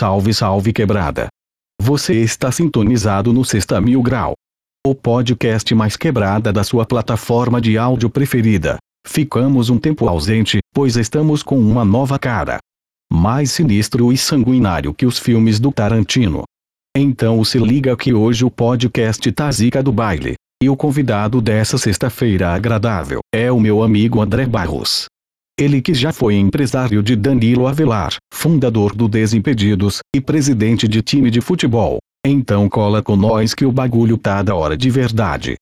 Salve, salve quebrada. Você está sintonizado no Sexta Mil Grau. O podcast mais quebrada da sua plataforma de áudio preferida. Ficamos um tempo ausente, pois estamos com uma nova cara. Mais sinistro e sanguinário que os filmes do Tarantino. Então se liga que hoje o podcast tá zica do baile. E o convidado dessa sexta-feira agradável é o meu amigo André Barros. Ele que já foi empresário de Danilo Avelar, fundador do Desimpedidos, e presidente de time de futebol. Então cola com nós que o bagulho tá da hora de verdade.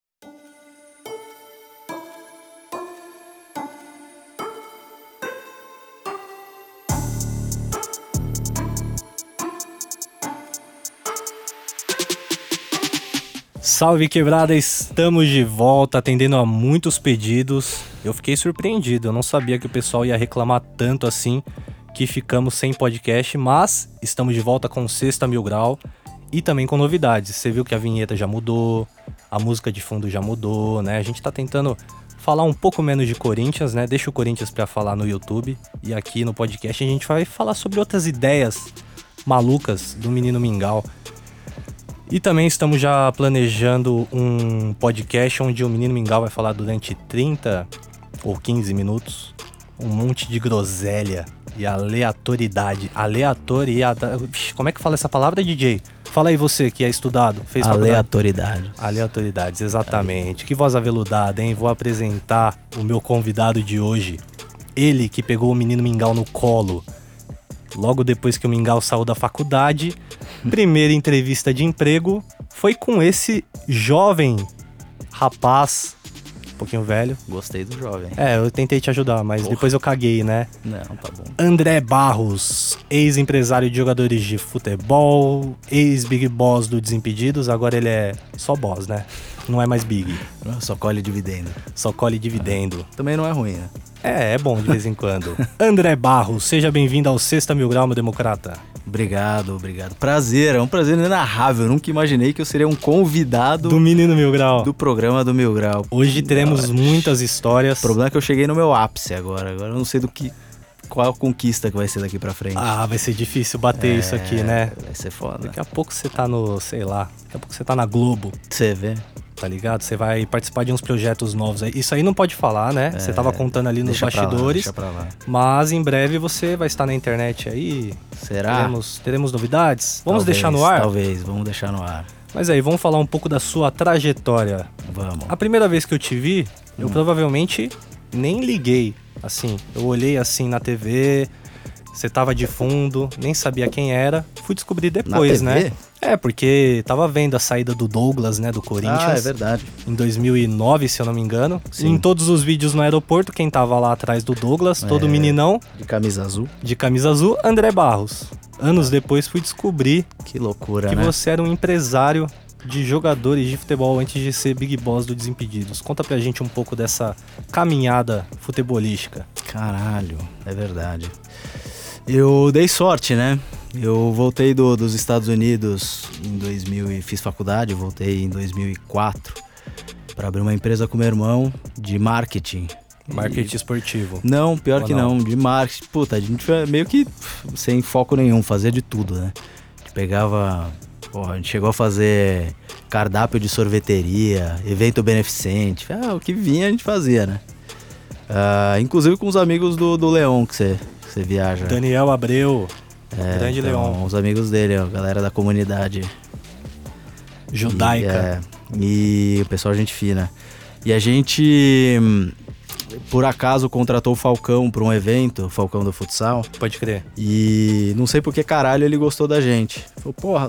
Salve quebrada, estamos de volta atendendo a muitos pedidos. Eu fiquei surpreendido, eu não sabia que o pessoal ia reclamar tanto assim que ficamos sem podcast, mas estamos de volta com Sexta Mil Grau e também com novidades. Você viu que a vinheta já mudou, a música de fundo já mudou, né? A gente tá tentando falar um pouco menos de Corinthians, né? Deixa o Corinthians para falar no YouTube e aqui no podcast a gente vai falar sobre outras ideias malucas do menino Mingau. E também estamos já planejando um podcast onde o menino Mingau vai falar durante 30 ou 15 minutos um monte de groselha e aleatoriedade. Aleatoriedade. Como é que fala essa palavra, DJ? Fala aí você que é estudado, fez Aleatoriedade. Aleatoriedades, exatamente. Que voz aveludada, hein? Vou apresentar o meu convidado de hoje. Ele que pegou o menino Mingau no colo. Logo depois que o Mingau saiu da faculdade, primeira entrevista de emprego foi com esse jovem rapaz, um pouquinho velho. Gostei do jovem. É, eu tentei te ajudar, mas Porra. depois eu caguei, né? Não, tá bom. André Barros, ex-empresário de jogadores de futebol, ex-big boss do Desimpedidos, agora ele é só boss, né? Não é mais big, Só colhe dividendo. só colhe dividendo. Também não é ruim, né? É, é bom de vez em quando. André Barros, seja bem-vindo ao Sexta Mil Grau, meu democrata. Obrigado, obrigado. Prazer, é um prazer inenarrável. Eu nunca imaginei que eu seria um convidado Do do, Menino Mil Grau. programa do Mil Grau. Hoje teremos muitas histórias. O problema é que eu cheguei no meu ápice agora. Agora eu não sei do que. Qual a conquista que vai ser daqui pra frente. Ah, vai ser difícil bater isso aqui, né? Vai ser foda. Daqui a pouco você tá no, sei lá, daqui a pouco você tá na Globo. Você vê. Tá ligado? Você vai participar de uns projetos novos aí. Isso aí não pode falar, né? Você tava contando ali nos É, pra lá, bastidores. deixa pra lá. Mas em breve você vai estar na internet aí. Será? Teremos, teremos novidades? Vamos Talvez, deixar no ar? Talvez, vamos deixar no ar. Mas aí, vamos falar um pouco da sua trajetória. Vamos. A primeira vez que eu te vi, Hum. eu provavelmente nem liguei. Assim, eu olhei assim na TV, você tava de fundo, nem sabia quem era. Fui descobrir depois, né? É, porque tava vendo a saída do Douglas, né, do Corinthians. Ah, é verdade. em 2009, se eu não me engano. Sim. Em todos os vídeos no aeroporto, quem tava lá atrás do Douglas, todo É. meninão, De camisa azul. de camisa azul, André Barros. Anos depois fui descobrir Que loucura, que né? você era um empresário de jogadores de futebol antes de ser Big Boss do Desimpedidos. Conta pra gente um pouco dessa caminhada futebolística. Caralho, é verdade. Eu dei sorte, né? Eu voltei do- dos Estados Unidos em 2000 e fiz faculdade, voltei em 2004 para abrir uma empresa com meu irmão de marketing. Marketing esportivo. Não, pior Ou que não? não, de marketing. Puta, a gente foi meio que sem foco nenhum, fazia de tudo, né? A gente pegava. Porra, a gente chegou a fazer cardápio de sorveteria, evento beneficente. Ah, o que vinha a gente fazia, né? Ah, inclusive com os amigos do, do Leon que você você viaja. Daniel Abreu, É, grande então, Leon. Os amigos dele, a galera da comunidade. judaica. E, é, e o pessoal, gente fina. E a gente, por acaso, contratou o Falcão para um evento, o Falcão do futsal. Pode crer. E não sei por que caralho ele gostou da gente. Falou, porra,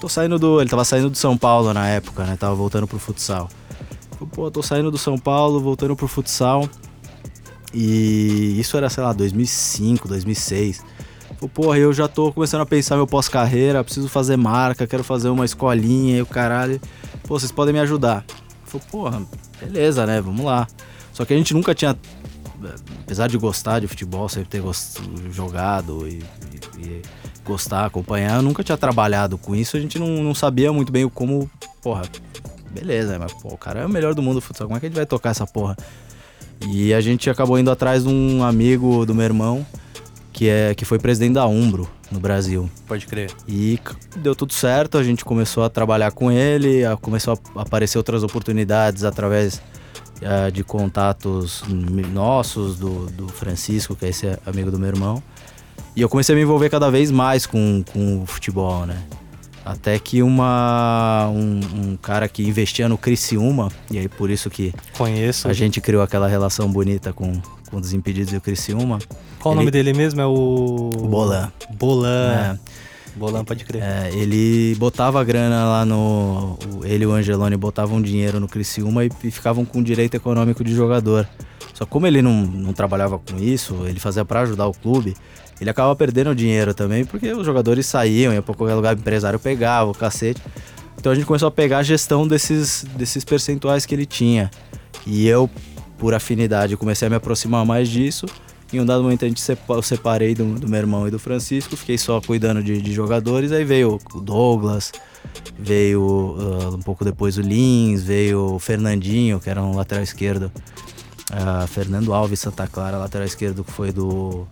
tô saindo do. Ele tava saindo do São Paulo na época, né? Tava voltando pro futsal. Falou, pô, tô saindo do São Paulo, voltando pro futsal. E isso era, sei lá, 2005, 2006. Falou, porra, eu já tô começando a pensar meu pós-carreira, preciso fazer marca, quero fazer uma escolinha e o caralho. Pô, vocês podem me ajudar. Falou, porra, beleza, né? Vamos lá. Só que a gente nunca tinha apesar de gostar de futebol, sempre ter jogado e, e- e gostar, acompanhar, nunca tinha trabalhado com isso, a gente não, não sabia muito bem como, porra, beleza, mas pô, o cara é o melhor do mundo do futsal, como é que a gente vai tocar essa porra? E a gente acabou indo atrás de um amigo do meu irmão, que, é, que foi presidente da Umbro, no Brasil. Pode crer. E deu tudo certo, a gente começou a trabalhar com ele, a- começou a aparecer outras oportunidades através eh, de contatos nossos, do, do Francisco, que é esse amigo do meu irmão. E eu comecei a me envolver cada vez mais com, com o futebol, né? Até que uma, um, um cara que investia no Criciúma, e aí por isso que Conheço. a gente criou aquela relação bonita com, com o Desimpedidos e o Criciúma. Qual o ele- nome dele mesmo? É o. Bolan. Bolan. É. Bolan, pode crer. É, ele botava grana lá no. o- Ele e o Angeloni botavam dinheiro no Criciúma e, e ficavam com direito econômico de jogador. Só como ele não, não trabalhava com isso, ele fazia pra ajudar o clube, ele acaba perdendo dinheiro também, porque os jogadores saíam, ia pra qualquer lugar, o empresário pegava, o cacete. Então a gente começou a pegar a gestão desses, desses percentuais que ele tinha. E eu, por afinidade, comecei a me aproximar mais disso. Em um dado momento a gente sepa- eu separei do, do meu irmão e do Francisco, fiquei só cuidando de, de jogadores. Aí veio o Douglas, veio ah, um pouco depois o Lins, veio o Fernandinho, que era um lateral esquerdo. Ah, Fernando Alves Santa Clara, lateral esquerdo, que foi do,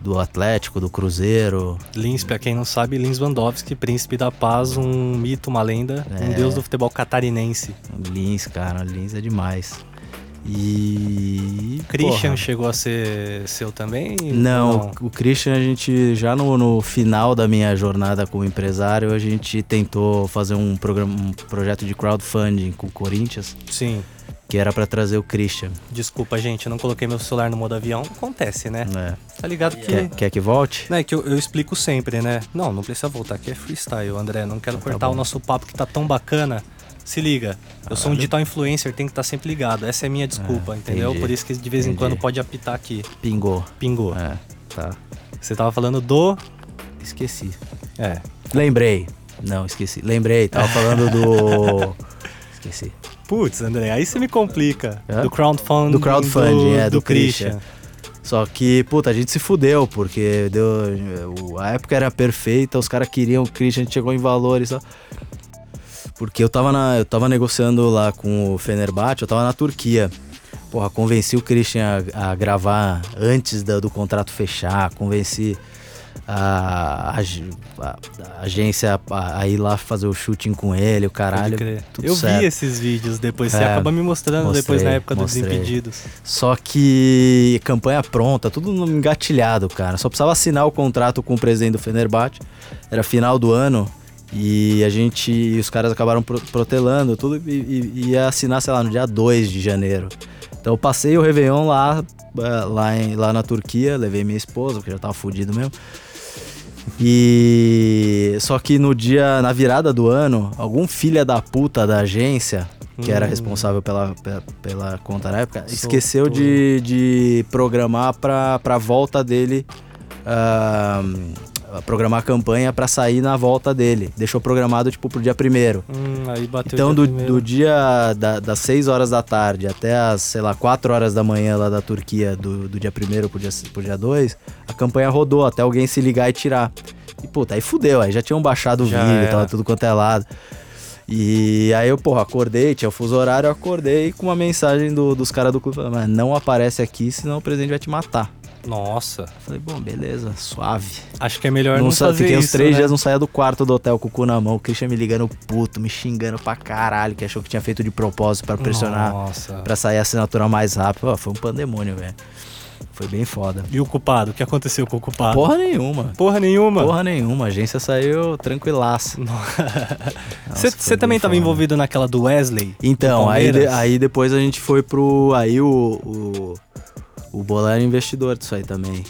do Atlético, do Cruzeiro. Lins, pra quem não sabe, Lins Vandowski, príncipe da paz, um mito, uma lenda, um É. deus do futebol catarinense. Lins, cara, Lins é demais. E. Christian porra, chegou a ser seu também? Não, o Christian, a gente já no, no final da minha jornada como empresário, a gente tentou fazer um, programa, um projeto de crowdfunding com o Corinthians, Sim. Que era pra trazer o Christian. Desculpa, gente, eu não coloquei meu celular no modo avião. Acontece, né? né? Tá ligado que. Quer, quer que volte? Não, é que eu, eu explico sempre, né? Não, não precisa voltar, aqui é freestyle, André. Não quero tá cortar o nosso papo que tá tão bacana. Se liga, eu sou um digital influencer, tem que estar sempre ligado. Essa é a minha desculpa, Ah, entendeu? entendi. Por isso que de vez em Entendi. quando pode apitar aqui. Pingou. Pingou. É, tá. Você tava falando do. Esqueci. É. Lembrei. Não, esqueci. Lembrei, tava falando do. Esqueci. Putz, André, aí você me complica. Hã? Do crowdfunding. Do crowdfunding, é, do do Christian. Só que, puta, a gente se fudeu, porque deu, a época era perfeita, os caras queriam o Christian, a gente chegou em valores. Porque eu tava, na, eu tava negociando lá com o Fenerbahçe, eu tava na Turquia. Porra, convenci o Christian a, a gravar antes da- do contrato fechar, convenci a, a, a- agência a, a ir lá fazer o shooting com ele, o caralho. Eu certo. vi esses vídeos depois, você É, acaba me mostrando depois mostrei, na época dos mostrei. Desimpedidos. Só que campanha pronta, tudo engatilhado, cara. Só precisava assinar o contrato com o presidente do Fenerbahçe. Era final do ano e a gente, e os caras acabaram pro- protelando tudo e, e- e ia assinar, sei lá, no dia 2 de janeiro. Então eu passei o Réveillon lá, eh, lá, em- lá na Turquia, levei minha esposa, porque já tava fudido mesmo. E só que no dia, na virada do ano, algum filha da puta da agência, que era Hum. responsável pela, pela, pela conta na época, Soltou. esqueceu de, de programar pra, pra volta dele. ah, programar a campanha pra sair na volta dele. Deixou programado tipo pro dia primeiro. Hum, aí bateu Então, o do, dia primeiro. do dia da- das 6 horas da tarde até as, sei lá, 4 horas da manhã lá da Turquia, do, do dia 1 pro dia, pro dia 2, a campanha rodou até alguém se ligar e tirar. E, puta, aí fudeu, aí já tinham baixado o Já vídeo, era. tava tudo quanto é lado. E aí eu, porra, acordei, tinha o fuso horário, eu acordei com uma mensagem do- dos caras do clube, falando, mas não aparece aqui, senão o presidente vai te matar. Nossa, Falei, bom, beleza, suave. acho que é melhor não, Não fazer fiquei uns isso, três né? dias, não saía do quarto do hotel com o cu na mão. O Christian me ligando puto, me xingando pra caralho, que achou que tinha feito de propósito pra pressionar, Nossa. pra sair a assinatura mais rápido. Foi um pandemônio, velho. Foi bem foda. E o culpado? O que aconteceu com o culpado? Porra nenhuma. Porra nenhuma. Porra nenhuma. A agência saiu tranquilaça. Você também estava envolvido naquela do Wesley? Então, do aí, de- aí depois a gente foi pro. Aí o. O, o Bola era investidor disso aí também.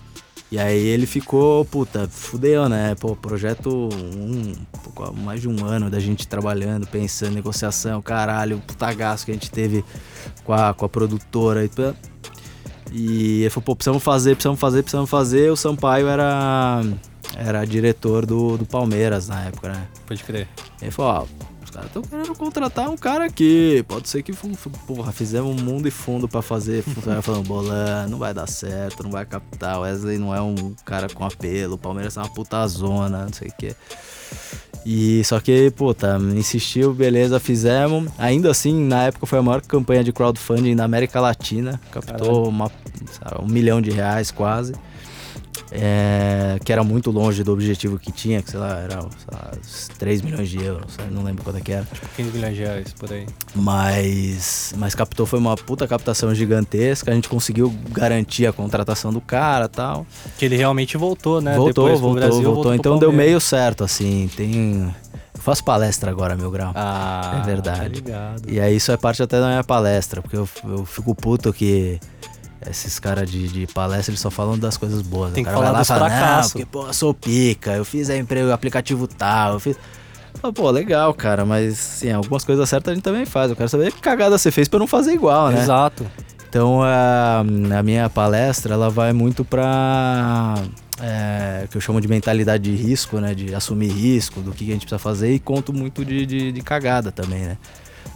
E aí ele ficou, puta, fudeu, né? Pô, projeto um, pouco mais de um ano da gente trabalhando, pensando, negociação, caralho, puta gasto que a gente teve com a, com a produtora e. E ele falou, pô, precisamos fazer, precisamos fazer, precisamos fazer. O Sampaio era, era diretor do, do Palmeiras na época, né? Pode crer. Ele falou, ó, caras estão querendo contratar um cara aqui. Pode ser que, porra, fizemos um mundo e fundo pra fazer funcionar. falando, Bolan, não vai dar certo, não vai captar. Wesley não é um cara com apelo. O Palmeiras é uma puta zona, não sei o quê. E só que, puta, insistiu, beleza, fizemos. Ainda assim, na época foi a maior campanha de crowdfunding na América Latina. Captou uma, sabe, um milhão de reais quase. É, que era muito longe do objetivo que tinha, que sei lá, era sei lá, 3 milhões de euros, não lembro quanto é que era. Tipo 15 milhões de reais, por aí. Mas, mas captou, foi uma puta captação gigantesca, a gente conseguiu garantir a contratação do cara tal. Que ele realmente voltou, né? Voltou, Depois voltou, Brasil, voltou. voltou Então deu meio certo, assim, tem... Eu faço palestra agora, meu grau. Ah, É verdade. Tá. E aí isso é parte até da minha palestra, porque eu, eu fico puto que esses caras de, de palestra eles só falam das coisas boas. Tem o que falar dos fala, fracassos." Porque, pô, eu sou pica, eu fiz aí emprego, aplicativo tal, eu fiz. Fala, Pô, legal, cara, mas sim, algumas coisas certas a gente também faz. Eu quero saber que cagada você fez pra eu não fazer igual, né? Exato. Então a, a minha palestra ela vai muito pra é, que eu chamo de mentalidade de risco, né? De assumir risco, do que a gente precisa fazer e conto muito de, de, de cagada também, né?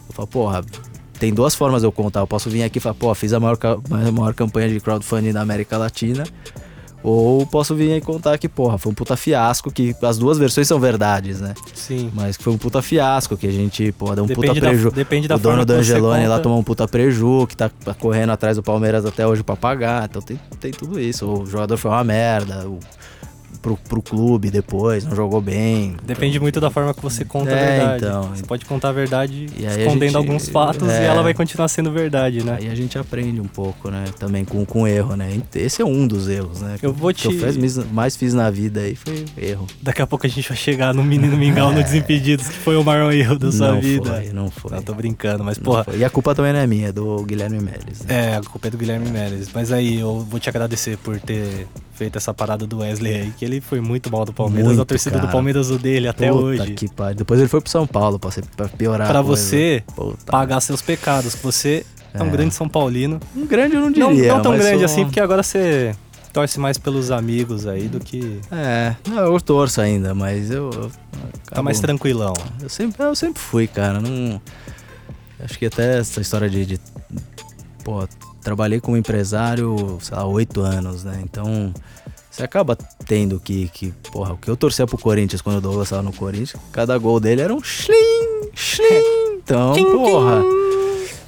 Eu falo, porra, tem duas formas de eu contar. Eu posso vir aqui e falar, pô, fiz a maior, a maior campanha de crowdfunding da América Latina. Ou posso vir aí contar que, porra, foi um puta fiasco, que as duas versões são verdades, né? Sim. Mas que foi um puta fiasco, que a gente, pô, deu um Depende puta da- preju. depende da o dono do Angeloni lá tomou um puta preju, que tá correndo atrás do Palmeiras até hoje pra pagar. Então tem, tem tudo isso. O jogador foi uma merda. O, pro, pro clube depois, não jogou bem. Depende muito da forma que você conta a É, verdade. então. Você pode contar a verdade E aí a escondendo gente- alguns fatos é. e ela vai continuar sendo verdade, né? Aí a gente aprende um pouco, né? Também com, com erro, né? Esse é um dos erros, né? Eu vou que eu te- fiz- mais fiz na vida aí foi erro. Daqui a pouco a gente vai chegar no Menino Mingau no Desimpedidos, que foi o maior erro da sua É. não vida. foi, não foi. Não, tô brincando, mas Não porra. foi. E a culpa também não é minha, é do Guilherme Meles. Né? É, a culpa é do Guilherme Meles. Mas aí, eu vou te agradecer por ter feito essa parada do Wesley aí, que ele foi muito mal do Palmeiras. Muito, a torcida do cara. Palmeiras o dele até Puta hoje. que pariu. Depois ele foi pro São Paulo pra, ser, pra piorar. Pra você Puta. pagar seus pecados, que você é um É. grande São Paulino. Um grande eu não Não, diria. não tão mas grande sou- assim, porque agora você torce mais pelos amigos aí do que. É, não, eu torço ainda, mas eu. eu Tá mais tranquilão. Eu sempre, eu sempre fui, cara. Não. Acho que até essa história de. de pô, trabalhei como empresário, sei lá, oito anos, né? Então. Você acaba tendo que, que. Porra, o que eu torcia pro Corinthians quando o Douglas tava no Corinthians, cada gol dele era um shlim, shlim. Então, porra.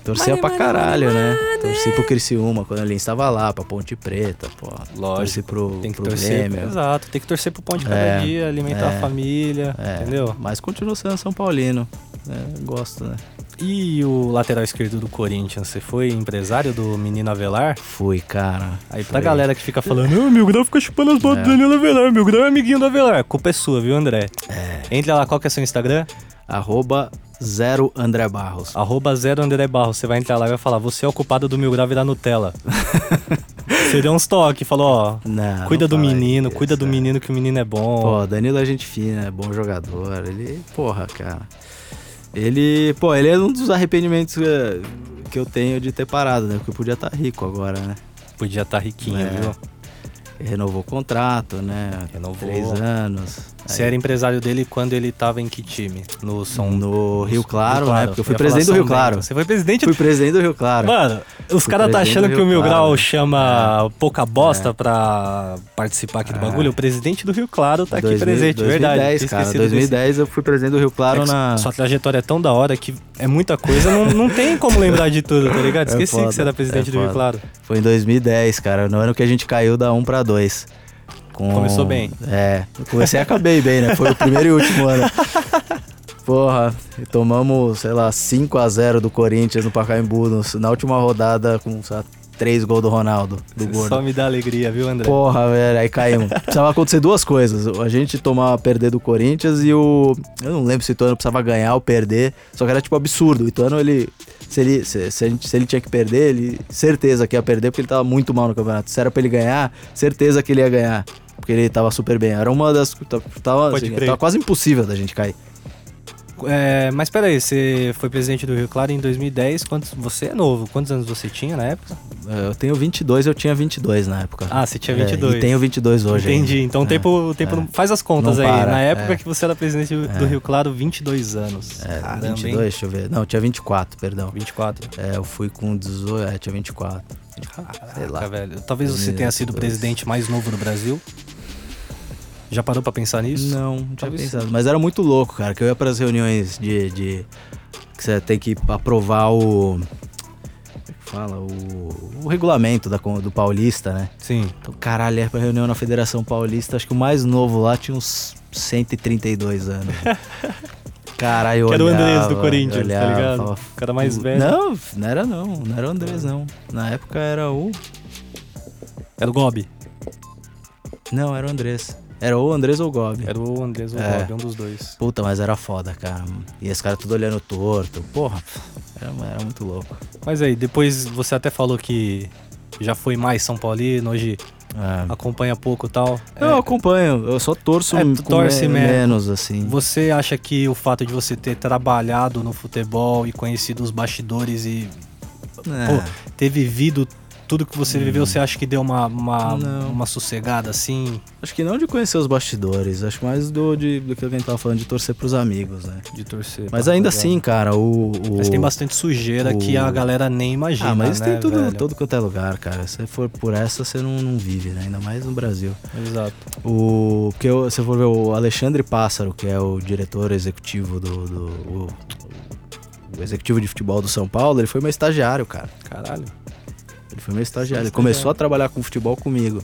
Torcia pra caralho, né? Torci pro Criciúma quando ele estava lá, pra Ponte Preta, pô. Torci Lógico. pro, Tem que pro torcer. Grêmio. Exato, tem que torcer pro pão de cada É, dia, alimentar é, a família, É, entendeu? Mas continua sendo São Paulino. né? Gosto, né? E o lateral esquerdo do Corinthians, você foi empresário do menino Avelar? Fui, cara. Aí pra Fui. galera que fica falando, meu grau fica chupando as botas É. do Danilo Avelar, meu grau é amiguinho do Avelar. Culpa é sua, viu, André? É. Entra lá, qual que é seu Instagram? Arroba zero André Barros. Arroba zero André Barros. Você vai entrar lá e vai falar, você é o culpado do meu grau virar Nutella. você deu uns toques, falou, ó, Não, cuida não do menino, isso, cuida do é. menino que o menino é bom. Pô, Danilo é gente fina, é bom jogador. Ele, porra, cara. Ele, pô, ele é um dos arrependimentos que eu tenho de ter parado, né? Porque eu podia estar rico agora, né? Podia estar riquinho, É. viu? Renovou o contrato, né? Renovou. Três anos. Você era empresário dele quando ele tava em que time? No São No Rio Claro, né? Porque eu fui ia presidente do Rio Claro. Você foi presidente Fui presidente do Rio Claro. Mano, os caras tá achando do que o Rio Mil Claro. Grau chama pouca bosta pra participar aqui do É. bagulho. O presidente do Rio Claro tá aqui 2000, presente, 2010, verdade. tinha cara. esquecido desse- 2010 eu fui presidente do Rio Claro É na. Sua trajetória é tão da hora que é muita coisa, não, não tem como lembrar de tudo, tá ligado? É Esqueci foda, que você era presidente é do Rio. Claro. Foi em 2010, cara. No ano que a gente caiu da 1 pra 2. Com... Começou bem. É, comecei e acabei bem, né? Foi o primeiro e último ano. Porra, tomamos, sei lá, 5x0 do Corinthians no Pacaembu na última rodada com, sei lá, 3 gols do Ronaldo, do Gordo. Só me dá alegria, viu, André? Porra, velho, aí caímos. Precisava acontecer duas coisas. A gente tomar, perder do Corinthians e o... Eu não lembro se o Ituano precisava ganhar ou perder, só que era tipo absurdo. O Ituano, ele... Se ele, se, se gente- se ele tinha que perder, ele certeza que ia perder porque ele tava muito mal no campeonato. Se era pra ele ganhar, certeza que ele ia ganhar. Porque ele tava super bem. Era uma das... Tava, assim, tava quase impossível da gente cair. É, mas peraí, você foi presidente do Rio Claro em 2010. Quantos, você é novo, quantos anos você tinha na época? Eu tenho 22, eu tinha 22 na época. Ah, você tinha É, 22. e tenho 22 hoje Entendi. ainda. Então o É, tempo, tempo é. faz as contas Não aí. para, Na época é. que você era presidente do É. Rio Claro, 22 anos. É, Caramba, 22, hein? deixa eu ver. Não, tinha 24, perdão. 24. É, eu fui com 18, é, tinha 24. sei lá. Caraca, velho. Talvez você tenha sido o 2022. presidente mais novo do Brasil. Já parou pra pensar nisso? Não, não tinha pensado. Mas era muito louco, cara, que eu ia pras reuniões de. de que você tem que aprovar o. fala? O, o regulamento da, do Paulista, né? Sim. Então, caralho, é pra reunião na Federação Paulista. Acho que o mais novo lá tinha uns 132 anos. Caralho, eu Que era o Andrés do Corinthians, olhava, tá ligado? falava, O cara mais "Pu- velho. Não, não era não. Não era o Andrés, não. Na época era o... Era o Gobi. Não, era o Andrés. Era ou o Andrés ou o Gobi. Era o Andrés ou o É. Gobi, um dos dois. Puta, mas era foda, cara. E esse cara tudo olhando torto. Porra, era, era muito louco. Mas aí, depois você até falou que já foi mais São Paulino, hoje É. acompanha pouco e tal. Eu É, acompanho, eu só torço É, torce me- me- menos, assim. Você acha que o fato de você ter trabalhado no futebol e conhecido os bastidores e É. ter vivido tudo que você viveu, você acha que deu uma, uma, Hum. Não. uma sossegada assim? Acho que não de conhecer os bastidores, acho mais do, de, do que a gente tava falando, de torcer pros amigos, né? De torcer. Mas ainda assim, cara, o. o- Mas tem bastante sujeira o- que a galera nem imagina. Ah, mas né, tem tudo, velho? todo quanto é lugar, cara. Se for por essa, você não, não vive, né? Ainda mais no Brasil. Exato. O. Porque eu- se for ver o Alexandre Pássaro, que é o diretor executivo do. do o, o executivo de futebol do São Paulo, ele foi meu estagiário, cara. Caralho. Ele foi meu estagiário. Ele começou a trabalhar com futebol comigo.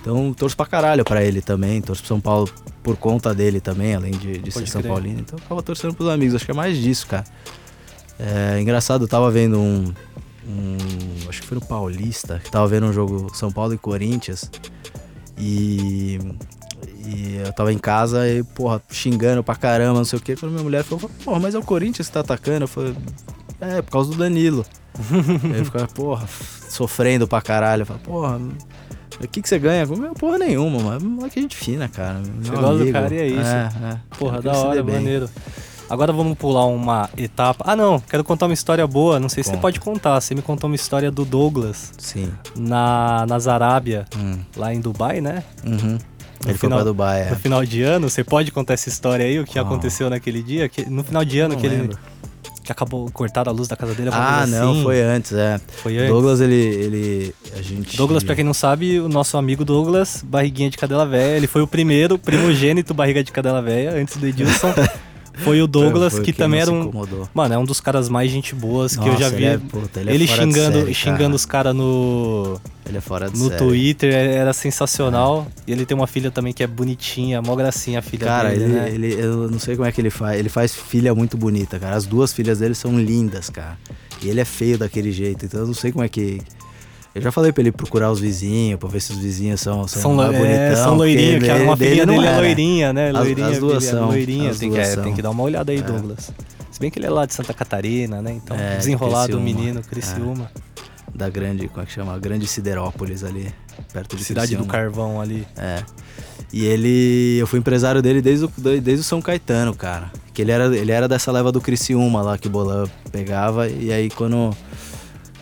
Então, torço pra caralho pra ele também. Torço pro São Paulo por conta dele também, além de, de ser São crer. Paulino. Então, eu acaba torcendo pros amigos. Acho que é mais disso, cara. É engraçado, eu tava vendo um, um- Acho que foi no Paulista, que tava vendo um jogo São Paulo e Corinthians. E. E eu tava em casa e, porra, xingando pra caramba, não sei o quê. Quando minha mulher falou, porra, mas é o Corinthians que tá atacando. Eu falei, é, por causa do Danilo. Eu ficava, porra, sofrendo pra caralho. Eu falava, porra, o que, que você ganha? Meu, porra nenhuma, mano. Moleque gente fina, cara. Você gosta do cara e é isso. É, é. Porra, da ele hora, maneiro. Agora vamos pular uma etapa. Ah, não, quero contar uma história boa. Não sei se você Conta. pode contar. Você me contou uma história do Douglas Sim. na, nas Arábia, Hum. lá em Dubai, né? Uhum. Ele foi final- pra Dubai, é. No final de ano, você pode contar essa história aí, o que Qual? aconteceu naquele dia? Que, no final de ano, Não que ele lembro. Que acabou cortada a luz da casa dele. Ah, não, assim. foi antes, é. Foi antes. Douglas, ele, ele. A gente. Douglas, pra quem não sabe, o nosso amigo Douglas, barriguinha de cadela velha, ele foi o primeiro primogênito barriga de cadela velha, antes do Edilson. Foi o Douglas, Foi que também era um. incomodou. Mano, é um dos caras mais gente boas que eu Nossa, já vi. Ele, é, puta, ele, Ele, é fora de xingando, série, xingando cara. os caras no, Ele é fora de no série. Twitter, é- era sensacional. E ele tem uma filha também que é bonitinha, mó gracinha a filha Cara, dele, ele, né? ele, eu não sei como é que ele faz. Ele faz filha muito bonita, cara. As duas filhas dele são lindas, cara. E ele é feio daquele jeito, então eu não sei como é que. Eu já falei pra ele procurar os vizinhos, pra ver se os vizinhos são, são, São, mais é, são loirinhos, que uma não dele é loirinha, né? As- Loirinha, as duas filha, são, loirinha. as Tem que, duas é, são. tem que dar uma olhada aí, É. Douglas. Se bem que ele é lá de Santa Catarina, né? Então, É, desenrolado o menino, Criciúma. Da grande, como é que chama? Grande Siderópolis ali, perto de Cidade do Criciúma. Carvão ali. É. E ele. Eu fui empresário dele desde o, desde o São Caetano, cara. Que ele era, ele era dessa leva do Criciúma lá que o Bolan pegava. E aí quando.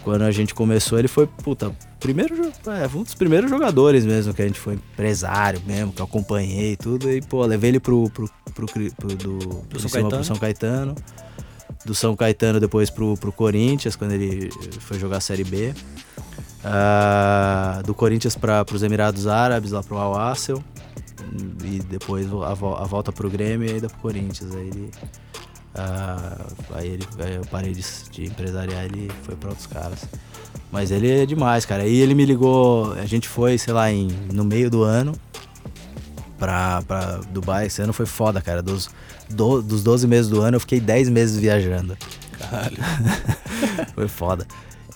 Quando a gente começou, ele foi, puta, primeiro, é, um dos primeiros jogadores mesmo, que a gente foi empresário mesmo, que eu acompanhei e tudo. E, pô, levei ele pro, pro, pro, pro- do, Pro São Caetano? pro São Caetano. Do São Caetano depois pro, pro Corinthians, quando ele foi jogar a Série B. Ah, do Corinthians para os Emirados Árabes, lá pro Al Assel. E depois a volta pro Grêmio e ainda pro Corinthians. Aí ele. Ah, aí, ele, aí eu parei de, de empresariar ele foi pra outros caras. Mas ele é demais, cara. Aí ele me ligou, a gente foi, sei lá, em, no meio do ano pra, pra Dubai. Esse ano foi foda, cara. Dos, do- dos 12 meses do ano eu fiquei 10 meses viajando. Caralho. Foi foda.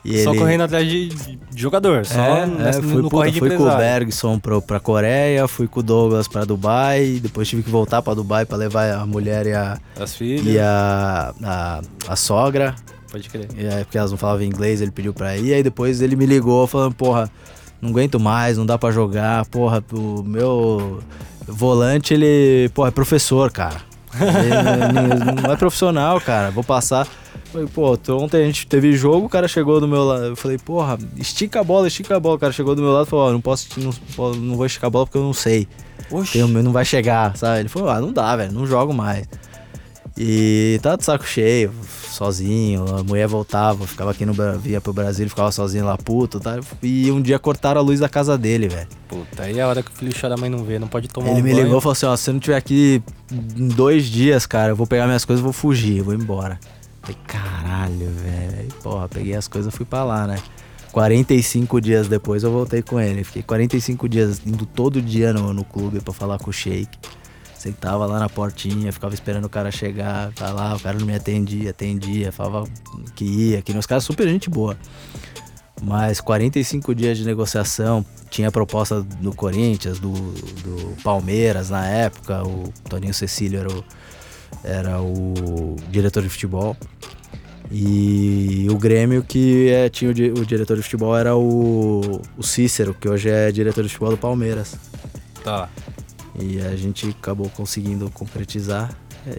E Só ele- correndo atrás de, de jogador, só é, nessa, é, no, fui, no puta, fui com o. Bergson pro, pra Coreia, fui com o Douglas pra Dubai, depois tive que voltar pra Dubai pra levar a mulher e a, As filhas, e a, a, a sogra, pode crer. e aí, porque elas não falavam inglês, ele pediu pra ir, aí depois ele me ligou falando, porra, não aguento mais, não dá pra jogar, porra, o meu volante, ele, porra, é professor, cara. Ele não é profissional, cara, vou passar... Falei, pô, ontem a gente teve jogo, o cara chegou do meu lado. Eu falei, porra, estica a bola, estica a bola. O cara chegou do meu lado e falou, ó, não posso, não, não vou esticar a bola porque eu não sei. Oxi. Tem, não vai chegar, sabe? Ele falou, ah, não dá, velho, não jogo mais. E tá de saco cheio, sozinho, a mulher voltava, ficava aqui no vinha pro Brasil, ficava sozinho lá, puto, tá? E um dia cortaram a luz da casa dele, velho. Puta, aí é a hora que o filho chora, a mãe não vê, não pode tomar Ele um me banho. ligou e falou assim, ó, se você não tiver aqui em dois dias, cara, eu vou pegar minhas coisas e vou fugir, eu vou embora. Falei, caralho, velho. Porra, peguei as coisas e fui pra lá, né? 45 dias depois eu voltei com ele. Fiquei 45 dias indo todo dia no, no clube pra falar com o Sheik. Sentava lá na portinha, ficava esperando o cara chegar, tá lá, o cara não me atendia, atendia, falava que ia, que nos caras super gente boa. Mas 45 dias de negociação, tinha proposta do Corinthians, do, do Palmeiras na época, o Toninho Cecílio era o, era o diretor de futebol. E o Grêmio, que é, tinha o, di- o diretor de futebol, era o, o Cícero, que hoje é diretor de futebol do Palmeiras. Tá. E a gente acabou conseguindo concretizar.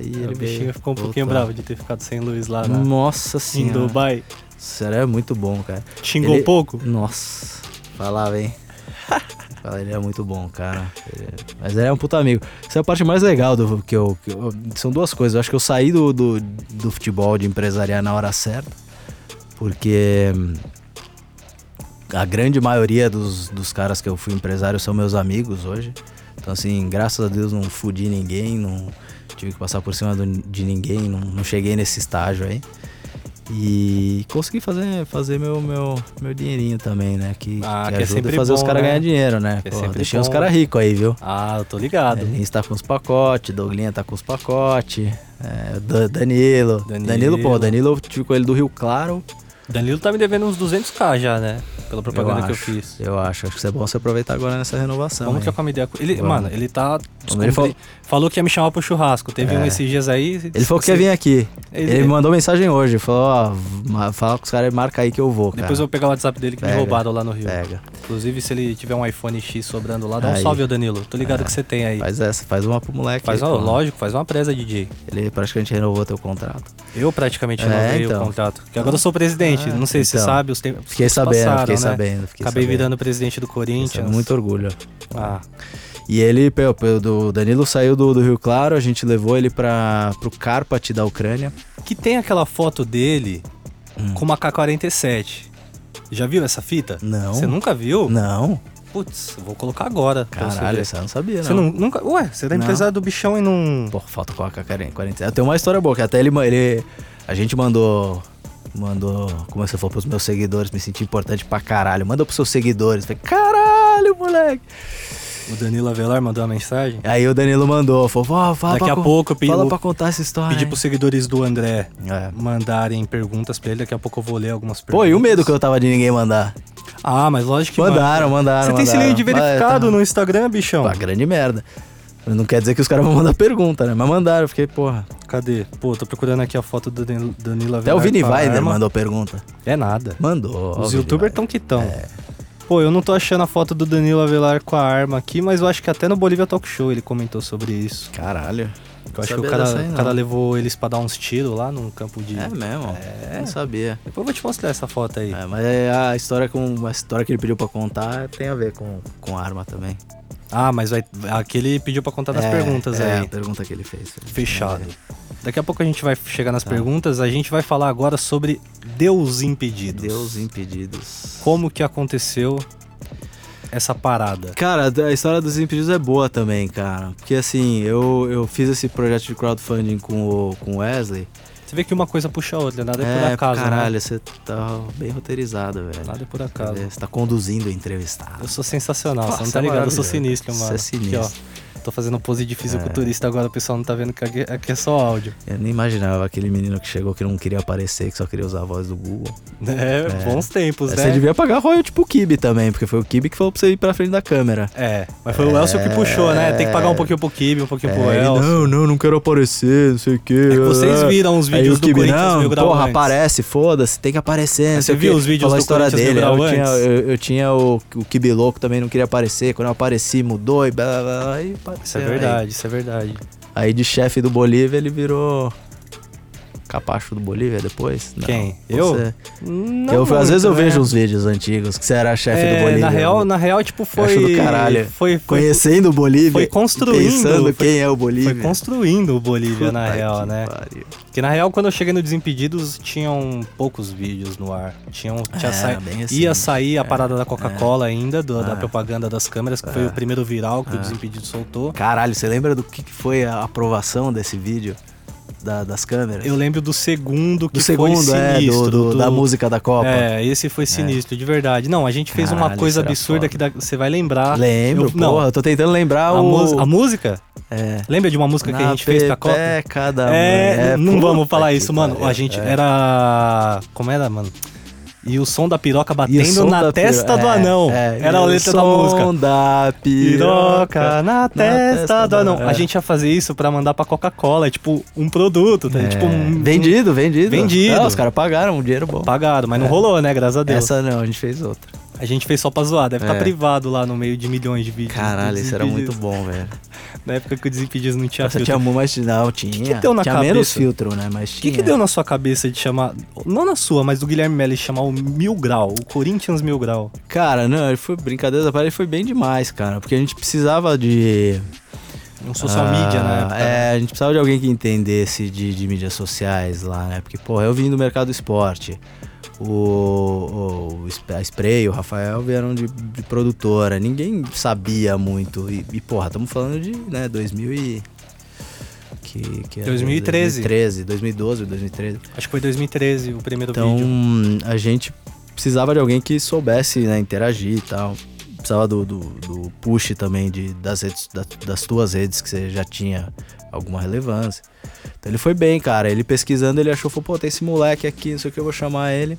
E o bichinho ficou um pouquinho bravo de ter ficado sem luz lá na, Nossa em senhora. Dubai. Sério, é muito bom, cara. Xingou Ele- pouco? Nossa, falava, hein? Ele é muito bom, cara. Ele é- Mas ele é um puta amigo. Essa é a parte mais legal do que eu. que eu- são duas coisas. Eu acho que eu saí do, do, do futebol de empresariar na hora certa. Porque hum, a grande maioria dos, dos caras que eu fui empresário são meus amigos hoje. Então, assim, graças a Deus não fudi ninguém, não tive que passar por cima do- de ninguém, não, não cheguei nesse estágio aí. E consegui fazer, fazer meu, meu, meu dinheirinho também, né? Que, Ah, que que é ajuda sempre a fazer os bom, caras né? ganhar dinheiro, né? Que é Pô, sempre deixei os bom. caras ricos aí, viu? Ah, eu tô ligado. A Lins tá com os pacotes, Douglinha tá com os pacotes, é, Da- Danilo. Danilo. Danilo, pô, Danilo eu tive com ele do Rio Claro. Danilo tá me devendo uns 200k já, né? Pela propaganda que eu fiz. Eu acho, acho que isso é bom você aproveitar agora nessa renovação. Vamos aí. trocar uma ideia com ele. Vamos. Mano, ele tá. Como ele falou... falou que ia me chamar pro churrasco. Teve É. um esses dias aí. Ele falou que ia vir aqui. Ele- Ele, me mandou mensagem hoje. Falou, ó, fala com os caras e marca aí que eu vou, cara. Depois eu vou pegar o WhatsApp dele que me Pega. roubaram lá no Rio. Pega. Inclusive, se ele tiver um iPhone X sobrando lá, dá um Aí. salve, ô Danilo. Tô ligado É. que você tem aí. Faz essa, faz uma pro moleque. Faz uma, lógico, faz uma presa, DJ. Ele praticamente renovou teu contrato. Eu praticamente É, renovei então. o contrato. Porque agora eu sou presidente. Ah, não sei se você então. sabe, os tempos Fiquei que sabendo, passaram, fiquei né? sabendo. Fiquei Acabei sabendo. virando presidente do Corinthians. muito orgulho. Ah, E ele, do Danilo saiu do, do Rio Claro, a gente levou ele pra, pro Karpat da Ucrânia. que tem aquela foto dele Hum. com uma K-47. Já viu essa fita? Não. Você nunca viu? Não. Putz, vou colocar agora. você Caralho, eu não sabia, não. Você não, nunca. Ué, você é da empresário do bichão e não. Pô, falta com a K-47. Tem uma história boa, que até ele, ele... A gente mandou... Mandou, como você falou, pros meus seguidores, me senti importante pra caralho. Manda pros seus seguidores. Falei, caralho, moleque. O Danilo Avelar mandou uma mensagem. Aí o Danilo mandou, falou, "Ó, fala Daqui pra a pouco eu pedi- Fala pra contar essa história. Pedi hein." pros seguidores do André É. mandarem perguntas pra ele. Daqui a pouco eu vou ler algumas perguntas. Pô, e o medo que eu tava de ninguém mandar? Ah, mas lógico que Mandaram, mandaram. Você tem esse mandaram. link de verificado tá- no Instagram, bichão? Pá, grande merda. Não quer dizer que os caras vão mandar pergunta, né? Mas mandaram, eu fiquei, porra. Cadê? Pô, tô procurando aqui a foto do Dan- Danilo Até Avelar. o Vini Weider arma. mandou pergunta. É nada. Mandou. Os youtubers tão que tão. É. Pô, eu não tô achando a foto do Danilo Avelar com a arma aqui, mas eu acho que até no Bolívia Talk Show ele comentou sobre isso. Caralho. Eu acho que o cara, aí, o cara levou eles pra dar uns tiros lá num campo de. É mesmo? Não sabia. Depois eu vou te mostrar essa foto aí. É, mas é a história com a história que ele pediu pra contar tem a ver com, com arma também. Ah, mas vai. Aqui ele pediu pra contar das É, perguntas é, aí. a pergunta que ele fez. Fechado. Daqui a pouco a gente vai chegar nas Tá. perguntas. A gente vai falar agora sobre Deus impedidos. Deus impedidos. Como que aconteceu essa parada? Cara, a história dos impedidos é boa também, cara. Porque assim, eu, eu fiz esse projeto de crowdfunding com o, com Wesley. Você vê que uma coisa puxa a outra, nada é, por é, acaso, caralho, né? você tá bem roteirizado, velho. Nada é por acaso. Você tá conduzindo o entrevistado. Eu sou sensacional, Pô, você não você tá é ligado? Eu sou sinistro, Você mano. é sinistro. Aqui, ó. Tô fazendo pose de fisiculturista agora, o pessoal não tá vendo que aqui, é só áudio. Eu nem imaginava aquele menino que chegou que não queria aparecer, que só queria usar a voz do Google. É, bons tempos, É, né? Você devia pagar royalty pro Kibe também, porque foi o Kibe que falou pra você ir pra frente da câmera. É, mas foi o Elcio que puxou, né? Tem que pagar um pouquinho pro Kibe, um pouquinho pro É, ele, Elcio. não, não, não quero aparecer, não sei o quê. É que vocês viram os Aí vídeos o do Kibe, Corinthians não, porra, aparece, foda-se, tem que aparecer. você viu os vídeos Falou a do história dele. Aí Eu tinha, eu, eu tinha o, o Kibe louco também, não queria aparecer. Quando eu apareci, mudou e blá blá blá. Aí Isso é verdade, isso é verdade. Aí de chefe do Bolívia ele virou capacho do Bolívia depois? Não, Quem? Eu? você. Não eu, às vezes eu muito, né? vejo uns vídeos antigos que você era chefe É, do Bolívia. Na real, na real, tipo, foi. do caralho. Foi, foi, Conhecendo o Bolívia. foi construindo, Pensando foi- quem é o Bolívia. foi construindo o Bolívia, na Puta real, que né? pariu. Porque na real, quando eu cheguei no Desimpedidos, tinham poucos vídeos no ar. Tinham, tinha É, sa- assim. Ia sair a parada da Coca-Cola ainda, do- da É. propaganda das câmeras, que foi o primeiro viral que o Desimpedidos soltou. Caralho, você lembra do que foi a aprovação desse vídeo? Da- das câmeras. Eu lembro do segundo que do segundo, foi é, sinistro. do, do- da música da Copa. É, esse foi sinistro, de verdade. Não, a gente fez uma Caralho, coisa isso era absurda que dá- você vai lembrar. Lembro, Eu- não, porra, eu tô tentando lembrar a, o... a música? É. Lembra de uma música que a Na gente fez pra Copa? pepeca da É, não vamos falar isso, mano. pariu. A gente É. era. Como era, mano? E o som da piroca o batendo som na testa piro- do é, anão. é, Era a o letra da som música. da piroca. Na testa do anão. é. A gente ia fazer isso pra mandar pra Coca-Cola. É tipo um produto, tá? É, Tipo um. vendido, vendido. Vendido. Não, os caras pagaram um dinheiro bom. Pagado, mas não É. rolou, né? Graças a Deus. Essa não, a gente fez outra. A gente fez só pra zoar. Deve estar É. privado lá no meio de milhões de vídeos. Caralho, isso era muito bom, velho. Na época que o Desimpedidos não tinha Você filtro. tinha mu- mas não, tinha. deu na tinha cabeça? menos filtro, né? Mas O que, tinha. que deu na sua cabeça de chamar. Não na sua, mas do Guilherme Melli chamar o Mil Grau, o Corinthians Mil Grau? Cara, não, foi brincadeira, ele foi bem demais, cara. Porque a gente precisava de. Um social ah, media época. né? É, a gente precisava de alguém que entendesse de, de mídias sociais lá, né? Porque, porra, eu vim do mercado do esporte. O, o, a Spray, o Rafael vieram de, de produtora. Ninguém sabia muito. E, e, porra, estamos falando de, né, 2000 e... Que, que era 2013. 2013, 2012, 2013. Acho que foi 2013 o primeiro Então, vídeo. a gente precisava de alguém que soubesse né, interagir e tal. Precisava do, do, do push também de, das, redes, da- das tuas redes, que você já tinha alguma relevância. Então ele foi bem, cara. Ele pesquisando, ele achou, falou, pô, tem esse moleque aqui, não sei o que, eu vou chamar ele.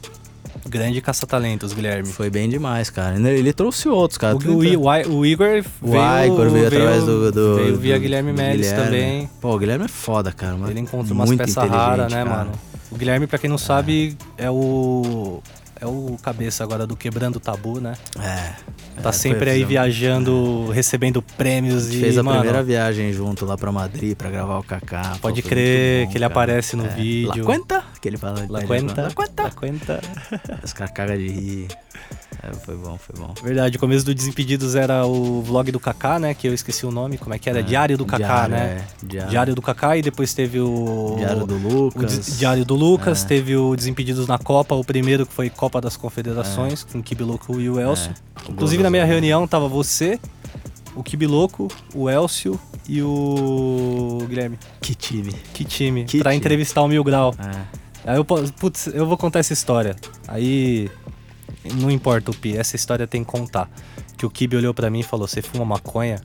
Grande caça-talentos, Guilherme. Foi bem demais, cara. Ele trouxe outros, cara. O, o, o o Igor O veio, Igor veio através do, do- Veio via do- Guilherme Guilherme. também. Pô, o Guilherme é foda, cara. Ele encontra umas peças raras, né, cara. mano? O Guilherme, pra quem não sabe, é o. É o cabeça agora do Quebrando o Tabu, né? É. Tá é, sempre aí viajando, recebendo prêmios e. fez a mano, primeira viagem junto lá pra Madrid pra gravar o Kaká. Pode Pô, crer bom, que ele cara. aparece no É. vídeo. La Cuenta? Que ele fala. La pede Cuenta. La Cuenta. La Cuenta. Os caras cagam de rir. É, foi bom, foi bom. Verdade, o começo do Desimpedidos era o vlog do Kaká, né? Que eu esqueci o nome, como é que era? É, Diário do Kaká, Diário, né? é, Diário. Diário do Kaká e depois teve o. Diário do O Lucas. Des- Diário do Lucas, É. teve o Desimpedidos na Copa, o primeiro que foi Copa das Confederações, com o Kibiloco e o Elcio. É, o Inclusive na minha reunião tava você, o Kibiloco, o Elcio e o Guilherme. Que time. Que time, Que pra time. entrevistar o Mil Grau. É. Aí eu, putz, eu vou contar essa história. Aí não importa o Pi, essa história tem que contar. Que o Kibi olhou pra mim e falou: "Você fuma maconha?"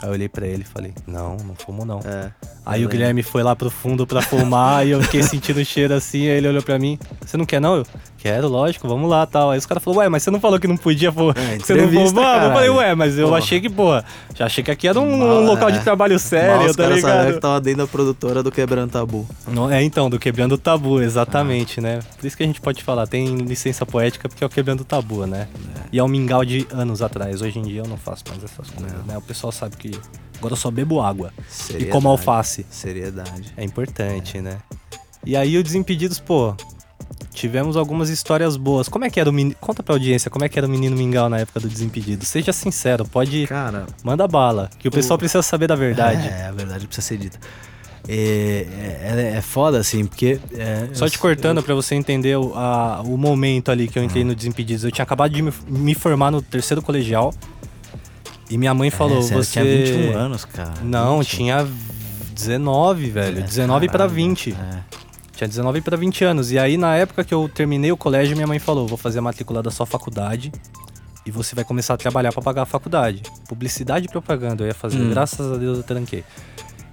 Aí eu olhei pra ele e falei: "Não, não fumo não". É. Aí o Guilherme foi lá pro fundo pra fumar e eu fiquei sentindo o cheiro assim, aí ele olhou pra mim, você não quer não? Eu, quero, lógico, vamos lá, tal. Aí os caras falaram, ué, mas você não falou que não podia, pô, É, você não fumava? Eu falei, ué, mas eu Porra. achei que, pô, já achei que aqui era um, Mal, local de é. trabalho Mal sério, os tá caras sabiam que ligado? tava dentro da produtora do Quebrando Tabu. Não, é, então, do Quebrando Tabu, exatamente, Ah. né? Por isso que a gente pode falar, tem licença poética porque é o Quebrando Tabu, né? É. E é um mingau de anos atrás, hoje em dia eu não faço mais essas coisas, né? O pessoal sabe que agora eu só bebo água e Seriedade. como alface. Seriedade. É importante, né? E aí o Desimpedidos, pô, tivemos algumas histórias boas. Como é que era o menino... Conta pra audiência, como é que era o menino Mingau na época do Desimpedidos? Seja sincero, pode... Cara, Manda bala, que o pessoal O- precisa saber da verdade. É, a verdade precisa ser dita. É, é, é foda, assim, porque. é, Só eu- te cortando pra você entender o, a- o momento ali que eu entrei no Desimpedidos. Eu tinha acabado de me, me formar no terceiro colegial e minha mãe falou, é, você você... tinha 21 anos, cara. Não, 20. tinha 19, velho. É, 19 pra caralho, 20. é. Tinha 19 para 20 anos. E aí, na época que eu terminei o colégio, minha mãe falou: vou fazer a matrícula da sua faculdade e você vai começar a trabalhar para pagar a faculdade. Publicidade e propaganda eu ia fazer. Hum. Graças a Deus eu tranquei.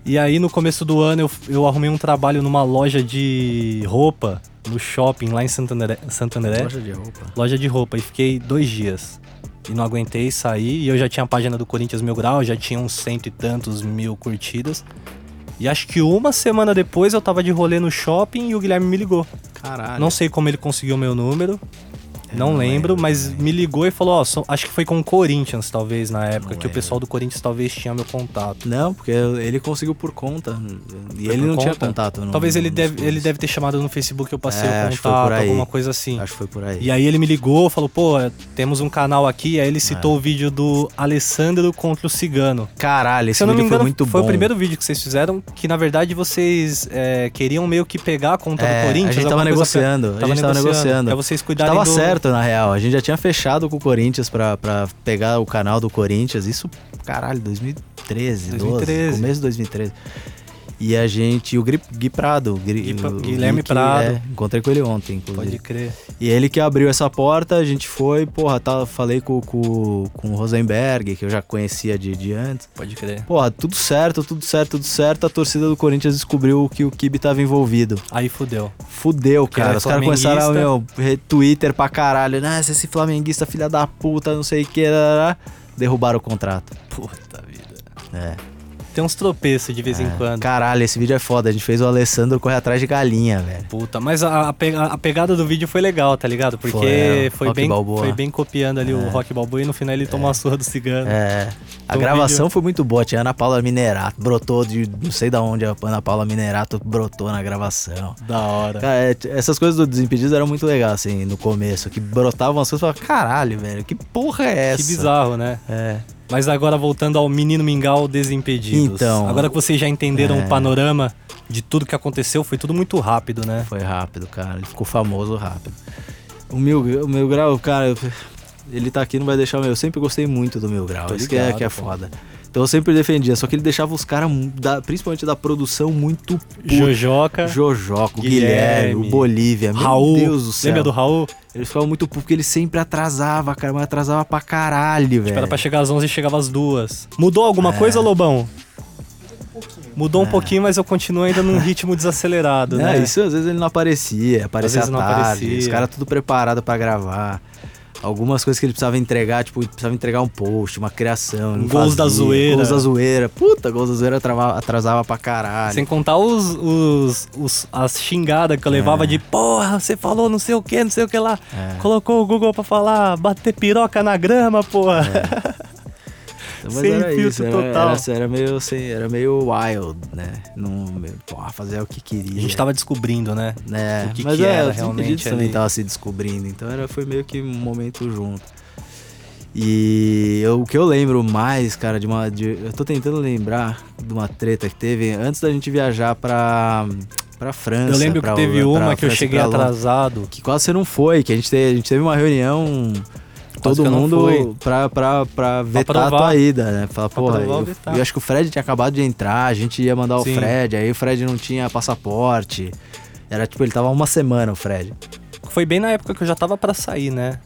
E aí, no começo do ano, eu, eu arrumei um trabalho numa loja de roupa no shopping lá em Santo André. Santo André Loja de roupa. loja de roupa e fiquei dois dias. E não aguentei sair. E eu já tinha a página do Corinthians Mil Grau, já tinha uns cento e tantos mil curtidas. E acho que uma semana depois eu tava de rolê no shopping e o Guilherme me ligou. Caralho. Não sei como ele conseguiu meu número. Eu não, não lembro, lembro mas me ligou e falou, ó, só- acho que foi com o Corinthians, talvez, na época, Não que o pessoal lembro. do Corinthians talvez tinha meu contato. Não, porque ele conseguiu por conta. E Foi ele não tinha conta? contato. no- talvez ele deve, clubes. ele deve ter chamado no Facebook, eu passei É, o foi contato, alguma coisa assim. Acho que foi por aí. E aí ele me ligou, falou, pô, temos um canal aqui, aí ele citou É. o vídeo do Alessandro contra o Cigano. Caralho, esse Se não vídeo engano, foi muito foi bom. o primeiro vídeo que vocês fizeram, que na verdade vocês é, queriam meio que pegar a conta É, do Corinthians. a gente tava coisa assim. negociando, a gente tava negociando. Pra vocês cuidarem Tava do... certo, na real. A gente já tinha fechado com o Corinthians pra, pra pegar o canal do Corinthians. Isso, caralho, 2013, 2013. 12, começo de 2013. E a gente, o Gui, Gui Prado, Gui- Gui- o Guilherme Gui Prado. é, encontrei com ele ontem, inclusive. Pode crer. E ele que abriu essa porta, a gente foi, porra, tá, falei com, com, com o Rosenberg, que eu já conhecia de, de antes. Pode crer. Porra, tudo certo, tudo certo, tudo certo. A torcida do Corinthians descobriu que o Kibe tava envolvido. Aí fudeu. Fudeu, cara. é Os caras começaram meu, Twitter pra caralho. Nossa, esse flamenguista filha da puta, não sei o que. Derrubaram o contrato. Puta vida. É. Tem uns tropeços de vez em quando. Caralho, esse vídeo é foda. A gente fez o Alessandro correr atrás de galinha, velho. Puta, mas a, a a pegada do vídeo foi legal, tá ligado? Porque Foi, é, foi, bem, Balboa. foi bem copiando ali o Rock Balboa e no final ele tomou a surra do cigano. É. A um gravação vídeo- foi muito boa. Tinha Ana Paula Minerato. Brotou de não sei da onde a Ana Paula Minerato brotou na gravação. Da hora. Cara, é, essas coisas do Desimpedidos eram muito legais, assim, no começo. Que brotavam as coisas e falavam, caralho, velho, que porra é essa? Que bizarro, né? É. Mas agora voltando ao Menino Mingau Desimpedidos. Então, Agora que vocês já entenderam é. o panorama de tudo que aconteceu, foi tudo muito rápido, né? Foi rápido, cara. Ele ficou famoso rápido. O Mil, o Mil Grau, cara, ele tá aqui, não vai deixar o meu. Eu sempre gostei muito do Mil Grau. Tô Isso que é, que é pô. foda. Então eu sempre defendia, só que ele deixava os caras, principalmente da produção, muito puto. Jojoca, Jojoco, Guilherme, Guilherme, o Bolívia, meu Raul. Deus do céu. Lembra do Raul? Ele ficava muito puto porque ele sempre atrasava, cara, mas atrasava pra caralho, velho. Tipo, era pra chegar às 11 e chegava às 2. Mudou alguma coisa, Lobão? Mudou um pouquinho, mas eu continuo ainda num ritmo desacelerado, É, né? isso às vezes ele não aparecia, aparecia vezes à não tarde, aparecia. os caras tudo preparado pra gravar. Algumas coisas que ele precisava entregar, tipo, precisava entregar um post, uma criação. Gols da fazia. zoeira. Gols da zoeira. Puta, gols da zoeira atrava- atrasava pra caralho. Sem contar os, os, os- as xingadas que eu levava de porra, você falou não sei o que, não sei o que lá. É. Colocou o Google pra falar, bater piroca na grama, porra. Mas sem era filtro isso, era, total. Era, era meio, assim, era meio wild, né? Não, meio, porra, fazer o que queria. A gente tava descobrindo, né? né? o que Mas que é, era realmente Desimpedidos também tava se descobrindo, então era, foi meio que um momento junto. E eu- o que eu lembro mais, cara, de uma. de- eu tô tentando lembrar de uma treta que teve antes da gente viajar pra, pra França. eu lembro que pra- teve pra uma que eu França e cheguei pra atrasado. Que quase você não foi, que a gente teve, a gente teve uma reunião. Todo não mundo pra, pra, pra vetar a provar. tua ida, né? Falar, Pra porra, eu, eu acho que o Fred tinha acabado de entrar, a gente ia mandar Sim. o Fred, aí o Fred não tinha passaporte. Era tipo, ele tava uma semana, o Fred. Foi bem na época que eu já tava pra sair, né?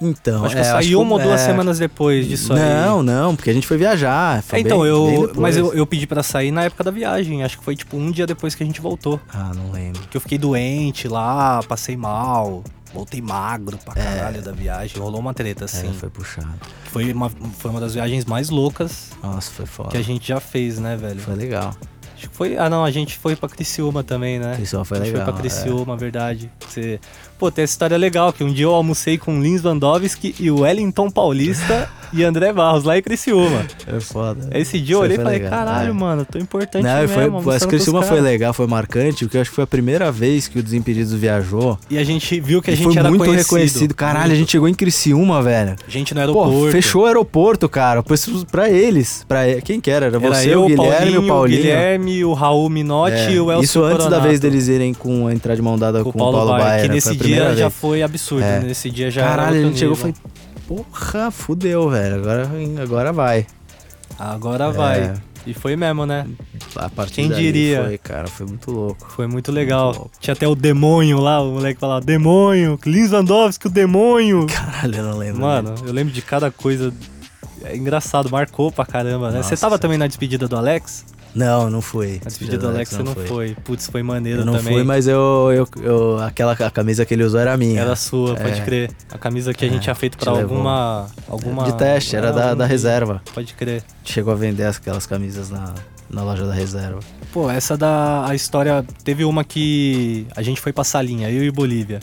Então, acho que é, eu saí uma ou duas é, semanas depois disso aí. Não, não, porque a gente foi viajar. foi É, então, bem- eu. bem mas eu, eu pedi pra sair na época da viagem. Acho que foi tipo um dia depois que a gente voltou. Ah, não lembro. Que eu fiquei doente lá, passei mal. Voltei magro pra caralho da viagem. Rolou uma treta, assim. É, foi puxado. Foi, uma, foi uma das viagens mais loucas Nossa, foi foda. que a gente já fez, né, velho? Foi legal. Acho que foi. Ah, não, a gente foi pra Criciúma também, né? Criciúma foi a gente legal, foi pra Criciúma, verdade. Você... Pô, tem essa história legal, que um dia eu almocei com o Lins Vandowski e o Wellington Paulista e André Barros, lá em Criciúma. É foda. Esse dia eu olhei e falei, legal, caralho, é. mano, tô importante Não, mesmo. foi, com Criciúma foi legal, foi marcante, porque eu acho que foi a primeira vez que o Desimpedidos viajou. E a gente viu que a gente era muito conhecido. reconhecido. Caralho, a Muito. gente chegou em Criciúma, velho. Gente no Pô, aeroporto. fechou o aeroporto, cara. Pra eles. Pra Quem que era? Era Era você, eu, o Guilherme, Paulinho, o Paulinho. Guilherme, o Raul Minotti É, e o Elcio Isso antes da Coronato. vez deles irem com entrar de mão dada com, com o Paulo, Baier, Baier, que né? nesse a dia já vez. foi absurdo. É. Nesse dia já Caralho, a gente chegou e foi. Porra, fudeu, velho. Agora, agora vai. Agora vai. É. E foi mesmo, né? A partir Quem diria? Foi, cara, foi muito louco. Foi muito legal. louco. Tinha até o demônio lá, o moleque falava, demônio, Lins Vandowski, o demônio. Caralho, eu não lembro. Mano, eu lembro de cada coisa. É engraçado, marcou pra caramba, né? Você Nossa. tava também na despedida do Alex? Não, não fui. Na despedida do Alex você não foi. Putz, foi maneiro Eu não também. fui, mas eu, eu, eu- aquela a camisa que ele usou era minha. Era sua, pode É. crer. A camisa que a gente É, tinha feito pra alguma, alguma. De teste, era da, da reserva. Pode crer. Chegou a vender aquelas camisas na, na loja da reserva. Pô, essa da a história. Teve uma que a gente foi pra salinha, eu e Bolívia.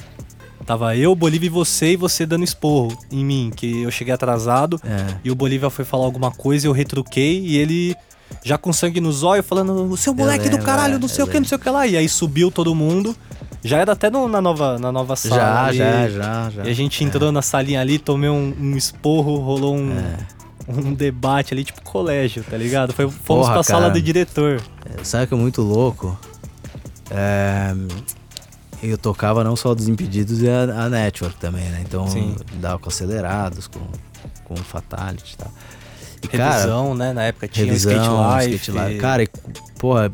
Tava eu, Bolívia e você, e você dando esporro em mim, que eu cheguei atrasado. É. E o Bolívia foi falar alguma coisa, eu retruquei e ele já com sangue nos olhos, falando: o seu moleque do lembro, caralho, é, não sei o que, não sei o que lá. E aí subiu todo mundo. Já era até no- na, nova, na nova sala. Já, ali. já, já, já. E a gente entrou na salinha ali, tomei um, um esporro, rolou um, É. um debate ali, tipo colégio, tá ligado? Foi, fomos Porra, pra sala cara. do diretor. É, Sabe que é muito louco? É, eu tocava não só o Desimpedidos e a, a Network também, né? Então Sim. dava com acelerados, com, com Fatality e tal. E, cara, Revisão, né? Na época tinha revisão, Skate Life. Skate Life. Cara, e, porra,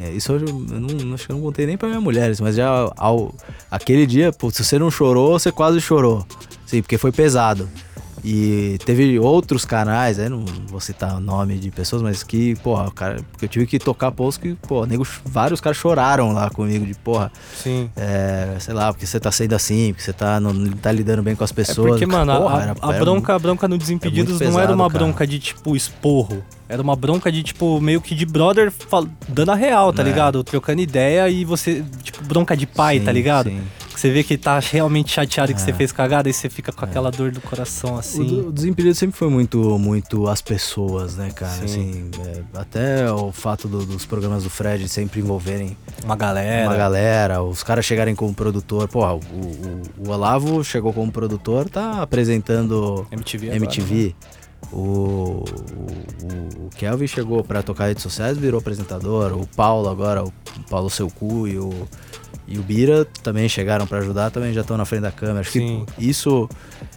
é, isso eu, não, acho que eu não contei nem pra minha mulher, mas já ao, aquele dia, pô, se você não chorou, você quase chorou. Sim, porque foi pesado. E teve outros canais, aí não vou citar o nome de pessoas, mas que, porra, cara, porque eu tive que tocar post que, pô, nego, vários caras choraram lá comigo, de porra, Sim. é, sei lá, porque você tá sendo assim, porque você tá, não, tá lidando bem com as É pessoas. porque, mano, a- Porra, a, era- a era bronca, a bronca no Desimpedidos muito não era pesado, uma cara. bronca de, tipo, esporro. Era uma bronca de, tipo, meio que de brother dando a real, tá É. ligado? Trocando ideia e você, tipo, bronca de pai, Sim, tá ligado? sim. Que Você vê que tá realmente chateado que É. você fez cagada e você fica com aquela dor do coração, O, assim. do- o Desimpedido sempre foi muito, muito as pessoas, né, cara? Sim. Assim, é, até o fato do- dos programas do Fred sempre envolverem Uma galera. uma galera, os caras chegarem como produtor. Porra, o, o, o Olavo chegou como produtor, tá apresentando MTV agora, né? MTV. O, o, o- o Kelvin chegou pra tocar redes sociais, virou apresentador. O Paulo agora, o Paulo Seu Cu e o, e o Bira também chegaram pra ajudar, também já estão na frente da câmera. Acho Sim. que isso,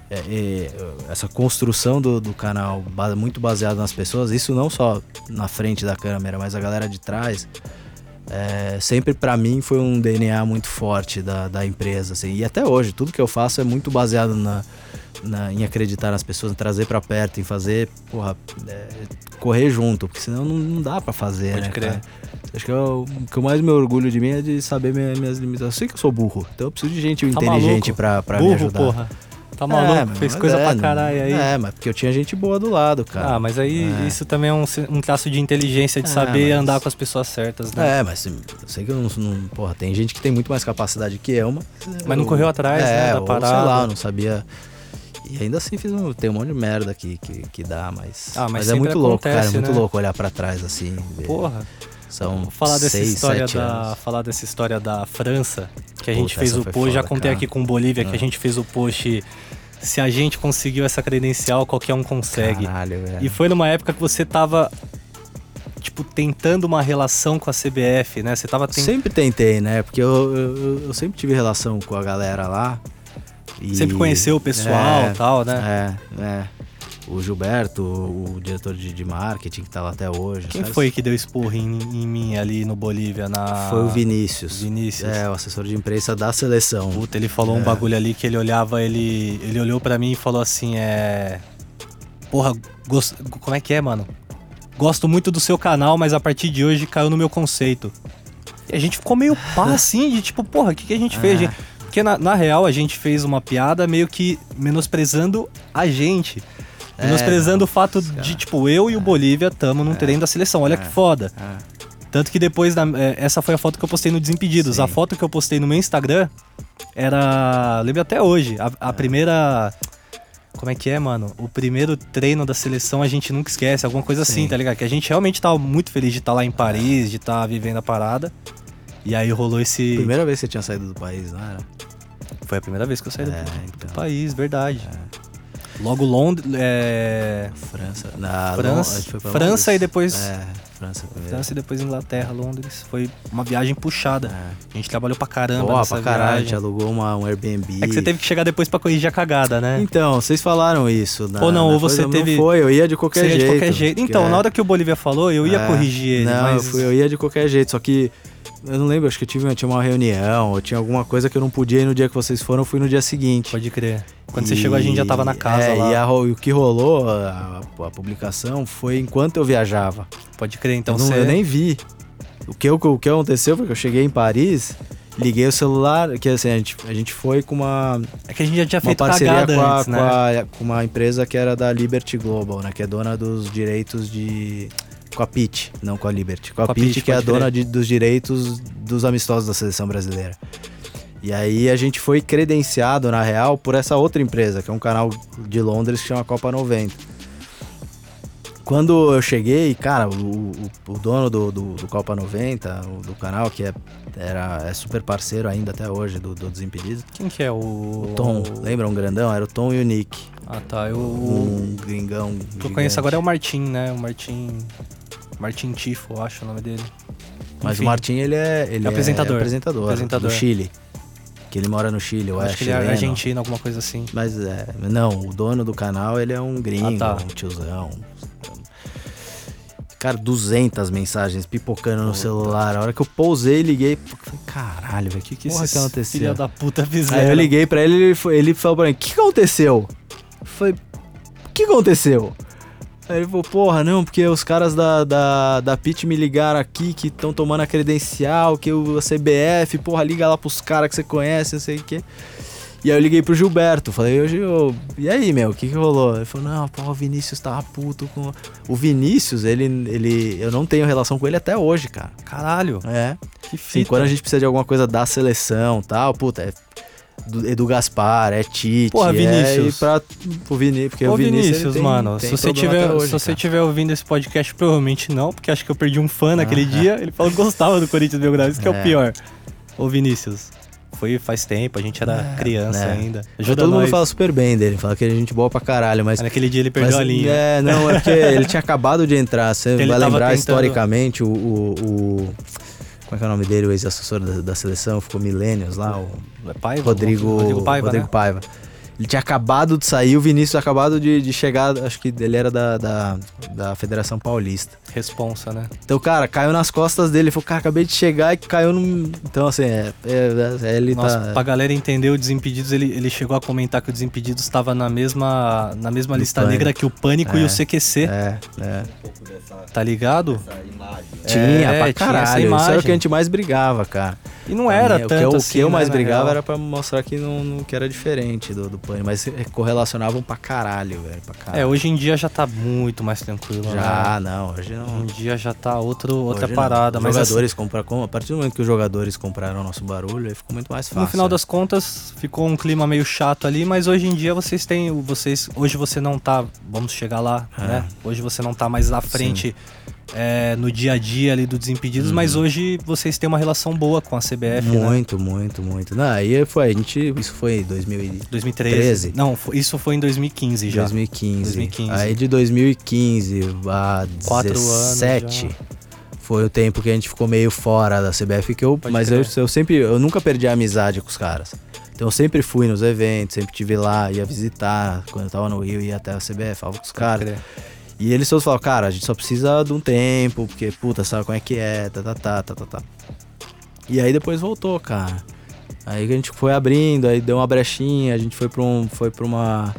é, é, essa construção do, do canal muito baseado nas pessoas, isso não só na frente da câmera, mas a galera de trás, é, sempre pra mim foi um DNA muito forte da, da empresa. Assim. E até hoje, tudo que eu faço é muito baseado na, na- em acreditar nas pessoas, em trazer pra perto, em fazer, porra, é, correr junto, porque senão não, não dá pra fazer, Pode né, crer. cara? Acho que eu- o que eu mais me orgulho de mim é de saber minha- minhas limitações. Eu sei que eu sou burro, então eu preciso de gente Tá inteligente maluco? pra, pra me Burro, ajudar. porra. Tá maluco, É, fez mas coisa é, pra caralho aí. É, mas porque eu tinha gente boa do lado, cara. Ah, mas aí É. isso também é um, um traço de inteligência, de É, saber mas- andar com as pessoas certas, né? É, mas eu sei que eu não, não- Porra, tem gente que tem muito mais capacidade que eu, mas. Mas não eu- correu atrás, é, né, da ou, parada. Sei lá, não sabia. E ainda assim fiz um, tem um monte de merda que, que, que dá, mas. Ah, mas é sempre muito louco, cara. É acontece, muito né? louco olhar pra trás assim. ver- Porra. São falar dessa seis, história da anos. falar dessa história da França, que a gente Puta, fez o post, já contei cara. aqui com Bolívia que Ah. a gente fez o post se a gente conseguiu essa credencial, qualquer um consegue. Caralho, velho. E foi numa época que você tava tipo tentando uma relação com a CBF, né? Você tava tentando Sempre tentei, né? Porque eu, eu, eu sempre tive relação com a galera lá. e- sempre conheceu o pessoal É, e tal, né? É, é. O Gilberto, o, diretor de, de marketing que tá lá até hoje. Quem sabe? foi que deu esporro em, em mim ali no Bolívia na Foi o Vinícius. Vinícius. É, o assessor de imprensa da seleção. Puta, ele falou É. um bagulho ali que ele olhava, ele, ele olhou pra mim e falou assim, é... Porra, gos- como é que é, mano? Gosto muito do seu canal, mas a partir de hoje caiu no meu conceito. E a gente ficou meio pá assim, de tipo, porra, o que, que a gente fez? É. gente? Porque na, na real a gente fez uma piada meio que menosprezando a gente. É, Menosprezando o fato cara. de, tipo, eu e o Bolívia tamo num treino da seleção. Olha que foda. É. Tanto que depois, da, é, essa foi a foto que eu postei no Desimpedidos. Sim. A foto que eu postei no meu Instagram era. Lembro até hoje. A, É. a primeira. Como é que é, mano? O primeiro treino da seleção a gente nunca esquece. Alguma coisa assim, Sim. tá ligado? Que a gente realmente tava muito feliz de estar lá em Paris, de estar vivendo a parada. E aí rolou esse. Primeira vez que você tinha saído do país, não era? Foi a primeira vez que eu saí do, É, do então. país, verdade. Logo Londres. É... França. Na, França- Lon- a gente foi pra França Londres. e depois- É, França primeiro. França e depois Inglaterra, Londres. Foi uma viagem puxada. É. A gente trabalhou pra caramba nessa pra caralho, a gente alugou uma, um Airbnb. É que você teve que chegar depois pra corrigir a cagada, né? Então, vocês falaram isso. Na, Ou não, ou você coisa, teve- Não foi, eu ia de qualquer ia jeito. de qualquer jeito. Então, é- na hora que o Bolívia falou, eu ia é, corrigir ele, Não, mas... eu, fui- eu ia de qualquer jeito, só que eu não lembro, acho que eu tive, tinha uma reunião, ou tinha alguma coisa que eu não podia ir no dia que vocês foram, eu fui no dia seguinte. Pode crer. Quando você E- chegou, a gente já tava na casa é, lá. E, a e o que rolou, a, a publicação, foi enquanto eu viajava. Pode crer, então eu, não- você... eu nem vi. O que, eu- o que aconteceu foi que eu cheguei em Paris, liguei o celular, que assim, a gente, a gente foi com uma, É que a gente já tinha uma feito parceria com, a, antes, com, né? a- com uma empresa que era da Liberty Global, né? Que é dona dos direitos de. Com a Pitt, não com a Liberty. Com a, Com a que é a dona de- dos direitos dos amistosos da seleção brasileira. E aí a gente foi credenciado, na real, por essa outra empresa, que é um canal de Londres que chama Copa 90. Quando eu cheguei, cara, o, o- o dono do, do, do Copa 90, o- do canal, que é, era, é super parceiro ainda até hoje do, do Desimpedidos, Quem que é o... o Tom, lembra um grandão? Era o Tom e o Nick. Ah, tá. Eu... Um gringão. O que eu conheço agora é o Martim, né? O Martim... Martim Tifo, eu acho o nome dele. Mas Enfim. o Martin, ele é. Ele É apresentador. apresentador. Apresentador. Do Chile. Que ele mora no Chile, eu Eu acho. acho que ele é chileno. argentino, alguma coisa assim. Mas é. Não, o dono do canal, ele é um gringo, Ah, tá. um tiozão. cara, 200 mensagens pipocando no celular. A hora que eu pousei liguei, falei, caralho, velho, o que, que, Porra, isso que aconteceu? Filha da puta fizeram. Aí eu liguei pra ele ele, foi- ele falou pra mim, o que aconteceu? Eu falei, o que aconteceu? Aí ele falou, porra, não, porque os caras da, da, da PIT me ligaram aqui que estão tomando a credencial, que o CBF, porra, liga lá pros caras que você conhece, não sei o quê. E aí eu liguei pro Gilberto, falei, ô Gil, e aí, meu, o que que rolou? Ele falou, não, porra, o Vinícius tava puto com... O Vinícius, ele, ele, eu não tenho relação com ele até hoje, cara. Caralho, É, que fita. quando a gente precisa de alguma coisa da seleção tal, puta, é do Edu Gaspar, é Tite, Porra, é Vinícius. e pra, o Vini, porque Ô o Vinícius, Vinícius, tem- mano, tem se você tiver, hoje, se você tiver ouvindo esse podcast, provavelmente não, porque acho que eu perdi um fã naquele Ah. dia. Ele falou que gostava do Corinthians Belgrado, isso que é o É. pior. Ô Vinícius, foi faz tempo, a gente era É, criança né. ainda. Ajuda todo mundo nós. fala super bem dele, fala que ele é gente boa pra caralho, mas... Naquele dia ele perdeu mas, a linha. É, não, é porque ele tinha acabado de entrar, você Ele vai lembrar tentando- historicamente o... o, o- como é que é o nome dele, o ex-assessor da, da seleção, ficou milênios lá, o É Paiva? Rodrigo, Rodrigo Paiva, Rodrigo né? Paiva. Ele tinha acabado de sair, o Vinícius acabado de, de chegar, acho que ele era da, da, da Federação Paulista. Responsa, né? Então, cara, caiu nas costas dele. Ele falou, cara, acabei de chegar e caiu no. Então, assim, é. é- é- ele Nossa, tá. pra galera entender o Desimpedidos, ele, ele chegou a comentar que o Desimpedidos estava na mesma, na mesma Do lista Pânico. negra que o Pânico e É, o CQC, É, é. tá ligado? Tinha, É, pra tinha essa caralho. Isso era o imagem. que a gente mais brigava, cara. E não era Pra mim, tanto o que eu, assim, O que eu né, mais brigava real. era pra mostrar que, não, não- que era diferente do, do Pânico. Mas correlacionavam pra caralho, velho. Pra caralho. É, hoje em dia já tá muito mais tranquilo, né? Já, não, hoje Não. em dia já tá outro, outra não. parada. Os Mas assim, jogadores compram, com- a partir do momento que os jogadores compraram o nosso barulho, aí ficou muito mais fácil. no final né? das contas, ficou um clima meio chato ali, mas hoje em dia vocês têm. Vocês, hoje você não tá. Vamos chegar lá, É. né? Hoje você não tá mais à frente é, no dia a dia ali do Desimpedidos, mas hoje vocês têm uma relação boa com a CBF, né? Uhum. Muito, muito, muito. Não, aí foi, a gente, isso foi em 2000 e 2013. 13. Não, isso foi em 2015 já. 2015. 2015. Aí de 2015 a Quatro 17 anos foi o tempo que a gente ficou meio fora da CBF que eu, Pode mas eu, eu sempre, eu nunca perdi a amizade com os caras. Então eu sempre fui nos eventos, sempre tive lá, ia visitar, quando eu tava no Rio ia até a CBF, falava com os caras. E eles todos falavam, cara, a gente só precisa de um tempo, porque puta, sabe como é que é, tá, tá, tá, tá, tá, tá. E aí depois voltou, cara. Aí a gente foi abrindo, aí deu uma brechinha, a gente foi pra, um, foi pra uma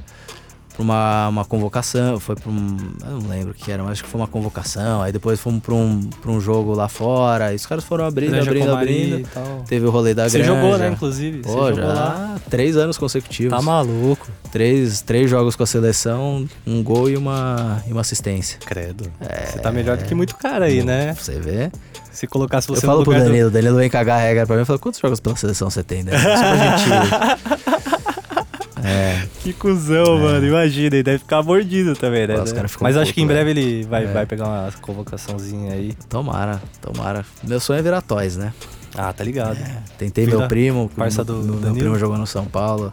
pra uma, uma convocação, foi pra um. Eu não lembro o que era, mas acho que foi uma convocação. Aí depois fomos pra um, pra um jogo lá fora. E os caras foram abrindo, Granja abrindo, Comari abrindo. Teve o rolê da Você granja. jogou, né, inclusive? Pô, Você já jogou lá. três anos consecutivos. Tá maluco. Três, três jogos com a seleção, um gol e uma, e uma assistência. Credo. Você tá melhor do que muito cara aí, né? Você vê? Se colocasse Eu você falo no pro lugar do- Danilo, o Danilo vem cagar a regra pra mim e fala, quantos jogos pela seleção você tem, né? Só pra gente... é, Que cuzão, mano. Imagina, ele deve ficar mordido também, né? Pô, os caras ficam Mas acho que em putos, breve ele vai, É. vai pegar uma convocaçãozinha aí. tomara, tomara. Meu sonho é virar toys, né? Ah, tá ligado. Tentei Filho meu primo, parça meu- do meu, meu Danilo. primo jogou no São Paulo.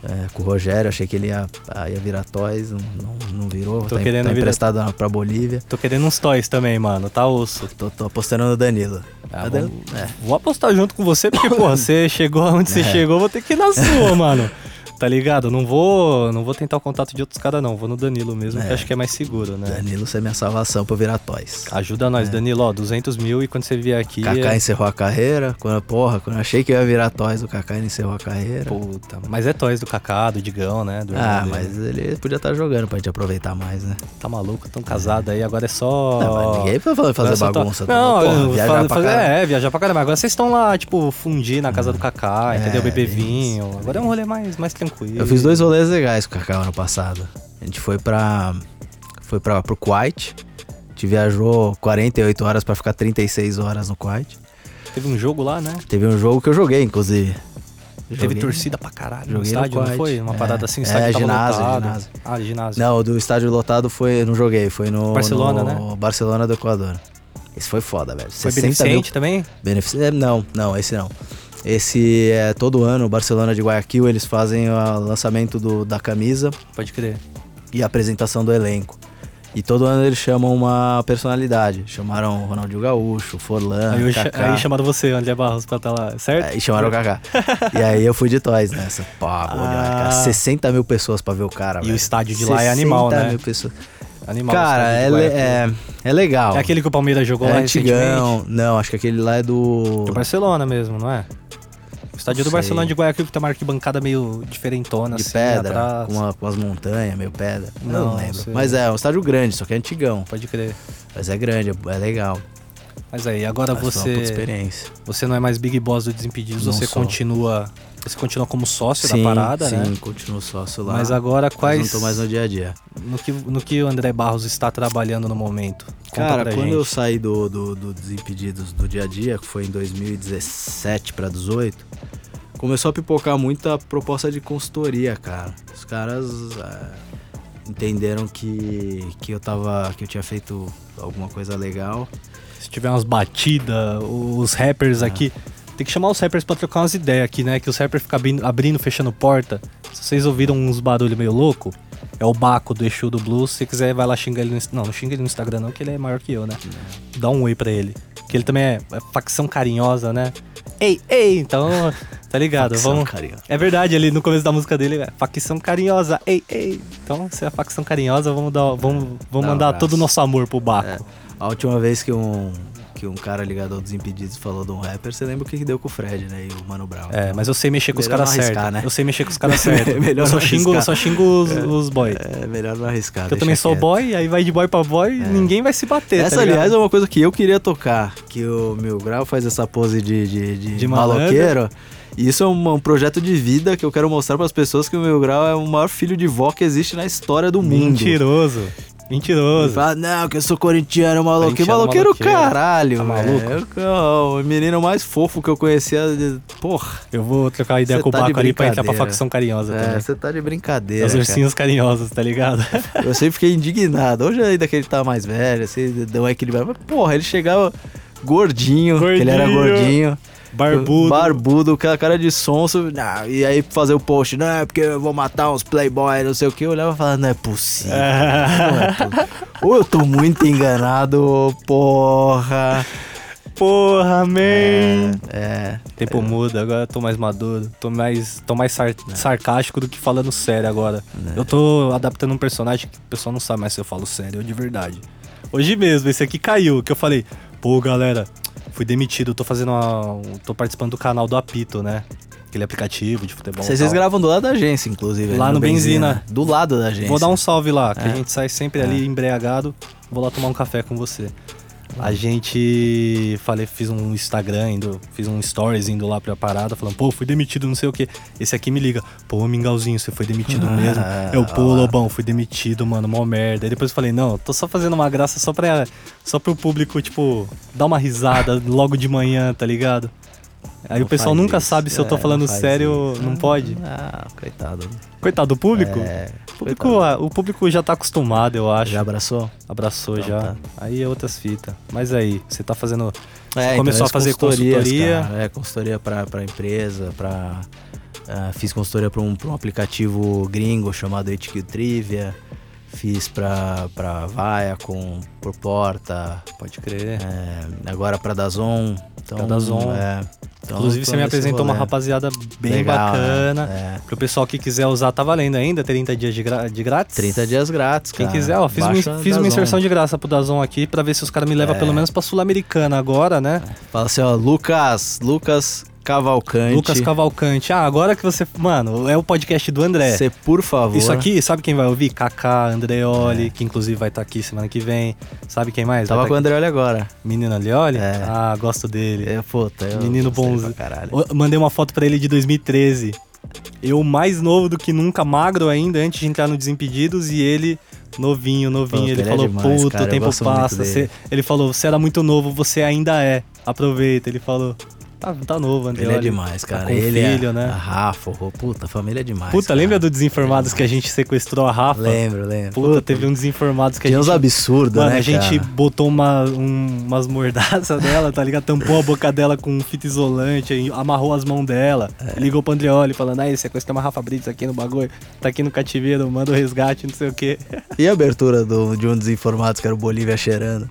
é, com o Rogério, achei que ele ia, ia virar toys, não, não, não virou. Tô tá, querendo tá virar- emprestado na- pra Bolívia. Tô querendo uns toys também, mano. Tá osso. Tô, tô apostando no Danilo. Ah, Tá vamos- dando- é. Vou apostar junto com você, porque, porra, você chegou onde você É. chegou, vou ter que ir na sua, mano. Tá ligado? Não vou, não vou tentar o contato de outros caras, não. Vou no Danilo mesmo, que É. acho que é mais seguro, né? Danilo, você é minha salvação pra virar toys. Ajuda nós, Danilo, ó, 200 mil e quando você vier aqui... Kaká é- encerrou a carreira. Quando, porra, quando eu achei que eu ia virar toys, o Kaká encerrou a carreira. Puta, mas é toys do Kaká, do Digão, né? Do ah, mas ele podia estar jogando pra gente aproveitar mais, né? Tá maluco, tão casado aí, agora é só... Não, mas ninguém vai fazer é to- bagunça. Não, porra, eu viajar falo- pra fazer- é, viajar pra caramba. Agora vocês estão lá, tipo, fundir na casa do Kaká, É, entendeu? Beber isso. vinho. Agora é um rolê mais, mais tranquilo. Eu fiz dois rolês legais com o Kaká ano passado. A gente foi pra. Foi pra, pro Kuwait. A gente viajou 48 horas pra ficar 36 horas no Kuwait. Teve um jogo lá, né? Teve um jogo que eu joguei, inclusive. Teve Joguei- torcida pra caralho no joguei no estádio, não Kuwait. foi? Uma É, parada assim, é, estádio tava ginásio, lotado. ginásio. Ah, ginásio. Não, do estádio lotado foi. Não joguei, foi no. Barcelona, no né? Barcelona do Equador. Esse foi foda, velho. Foi 60 mil beneficente também? Benefici- é, Não, não, esse não. Esse é todo ano, o Barcelona de Guayaquil, eles fazem o lançamento do- da camisa Pode crer. e a apresentação do elenco. E todo ano eles chamam uma personalidade. Chamaram Ronaldinho Gaúcho, Forlan, aí, Kaká. aí chamaram você, André Barros, pra estar lá, certo? É, e chamaram o Kaká. e aí eu fui de toys nessa. Bom demais, cara. Ah. 60 mil pessoas pra ver o cara, E o velho. estádio de lá é animal, 60 né? mil pessoas. Animal. Cara, é, le- é, é legal. É aquele que o Palmeiras jogou é lá antigão. recentemente? Não, acho que aquele lá é do. Do Barcelona mesmo, não é? O estádio do Sei. Barcelona de Guayaquil que tem uma arquibancada meio diferentona, de assim, pedra, atrás. com, uma- com as montanhas, meio pedra. Não, Não, lembro. sei. Mas é, um estádio grande, só que é antigão. Pode crer. Mas é grande, é, é legal. Mas aí, agora Mas você experiência. você não é mais Big Boss do Desimpedidos, Não você sou. continua você continua como sócio sim, da parada, sim, né? continuo sócio lá. Mas agora Mas quais não tô mais no dia a dia. no que no que o André Barros está trabalhando no momento? Conta Cara, quando gente. eu saí do, do, do Desimpedidos do dia a dia, que foi em 2017 pra 18, começou a pipocar muita proposta de consultoria, cara. Os caras é, entenderam que, que eu tava. que eu tinha feito alguma coisa legal. Se tiver umas batidas, os rappers aqui. Tem que chamar os rappers pra trocar umas ideias aqui, né? Que os rappers ficam abrindo, abrindo fechando porta. Se vocês ouviram uns barulho meio louco, é o Baco do Exu do Blues. Se você quiser, vai lá xingar ele no Não, não xinga ele no Instagram, não, que ele é maior que eu, né? Dá um oi pra ele. Que ele também é, é facção carinhosa, né? Ei, ei! Então, tá ligado? Facção Vamos. carinhosa. É verdade, ele no começo da música dele é facção carinhosa, ei, ei. Então, se é a facção carinhosa, vamos dar, vamos, vamos Dá mandar todo o nosso amor pro Baco. É, a última vez que um, que um cara ligado ao Desimpedidos falou de um rapper, você lembra o que que deu com o Fred, né? E o Mano Brown. É, mas eu sei mexer com os caras certos. né? Eu sei mexer com os caras certos. Melhor eu só xingo, arriscar. só xingo os, os boy. É melhor não arriscar. Porque eu também sou quieto. boy, aí vai de boy pra boy, ninguém vai se bater. Essa, tá aliás, é uma coisa que eu queria tocar. Que o Mil Grau faz essa pose de, de, de, De maloqueiro. E isso é um, um projeto de vida que eu quero mostrar para as pessoas que o Mil Grau é o maior filho de vó que existe na história do mundo. Mentiroso. Mentiroso. fala, não, que eu sou corintiano, maloqueiro. Corintiano, Maloqueiro, maloqueiro. caralho, Tá velho. Eu- O menino mais fofo que eu conhecia. de- Porra. Eu vou trocar ideia Cê com o tá Baco ali pra entrar pra facção carinhosa É, você tá de brincadeira. Os cara. ursinhos carinhosos, tá ligado? Eu sempre fiquei indignado. Hoje ainda que ele tá mais velho, assim, deu uma equilibrada. Mas, porra, ele chegava gordinho, que ele era Gordinho. Barbudo. Barbudo, aquela cara de sonso. Não, e aí fazer o post, não, é porque eu vou matar uns playboy, não sei o que. Eu olhava e falava, não é possível. Não é. Ou eu tô muito enganado, porra. Porra, man. É, é. Tempo muda, agora eu tô mais maduro. Tô mais, tô mais sar- sarcástico do que falando sério agora. Eu tô adaptando um personagem que o pessoal não sabe mais se eu falo sério ou de verdade. Hoje mesmo, esse aqui caiu, que eu falei, pô, galera, fui demitido, tô fazendo uma. tô participando do canal do Apito, né? Aquele aplicativo de futebol. Vocês, tal. gravam do lado da agência, inclusive. Lá né, no Benzina. Do lado da agência. Vou dar um salve lá, que É. a gente sai sempre ali embriagado. Vou lá tomar um café com você. A gente falei, fiz um Instagram, indo, fiz um stories indo lá pra parada, falando, pô, fui demitido, não sei o que. Esse aqui me liga, pô, Mingauzinho, você foi demitido Ah, mesmo. Eu, pô, lá. Lobão, fui demitido, mano, mó merda. Aí depois eu falei, não, tô só fazendo uma graça só pra, só pro público, tipo, dar uma risada logo de manhã, tá ligado? Aí Não o pessoal nunca isso. sabe se eu tô É, falando não sério, isso. não pode. Ah, coitado. Coitado do público. É, O público, ah, o público já tá acostumado, eu acho. Já abraçou? Abraçou Então já. tá. Aí é outras fitas. Mas aí, você tá fazendo. Você É, começou então, a fazer consultoria. cara. É, consultoria pra, pra empresa, pra... ah, fiz consultoria pra um, um aplicativo gringo chamado HQ Trivia. Fiz pra, pra Vaia com por porta. Pode crer. é, agora pra Dazon. Então, Pra Dazon. É, então Inclusive, você me apresentou uma rapaziada bem Legal, bacana. né? É. Pro pessoal que quiser usar, tá valendo ainda? 30 dias de, gra- de grátis? 30 dias grátis, Quem cara. quiser, ó, fiz, uma, Baixa fiz uma inserção de graça pro Dazon aqui pra ver se os caras me levam É. pelo menos pra Sul-Americana agora, né? Fala assim, ó, Lucas, Lucas Cavalcante. Lucas Cavalcante. Ah, agora que você. Mano, é o podcast do André. Você, por favor. Isso aqui, sabe quem vai ouvir? Kaká, Andreoli, que inclusive vai estar aqui semana que vem. Sabe quem mais? É. Tava vai com o tá? André agora. Menino Andreoli? É. Ah, gosto dele. É, puta, eu Menino bonzinho. Eu mandei uma foto pra ele de 2013. Eu mais novo do que nunca, magro ainda, antes de entrar no Desimpedidos, e ele novinho, novinho. Puta, ele ele é falou, demais, puta, o tempo passa. Você- ele falou, você era muito novo, você ainda é. Aproveita. Ele falou, tá, tá novo, Andreoli. Ele é demais, Tá cara. com ele filho, é né? A Rafa, oh, puta, a família é demais. Puta, cara. lembra do Desinformados que a gente sequestrou a Rafa? Lembro, lembro. Puta, teve um Desinformados que a Tinha gente... uns absurdos, né, a gente cara? botou uma, um- umas mordaças dela, tá ligado? Tampou a boca dela com fita isolante, aí amarrou as mãos dela. É. Ligou pro Andreoli falando, aí, sequestrou uma Rafa Brits aqui no bagulho, tá aqui no cativeiro, manda o resgate, não sei o quê. E a abertura do, de um dos informados, que era o Bolívia cheirando?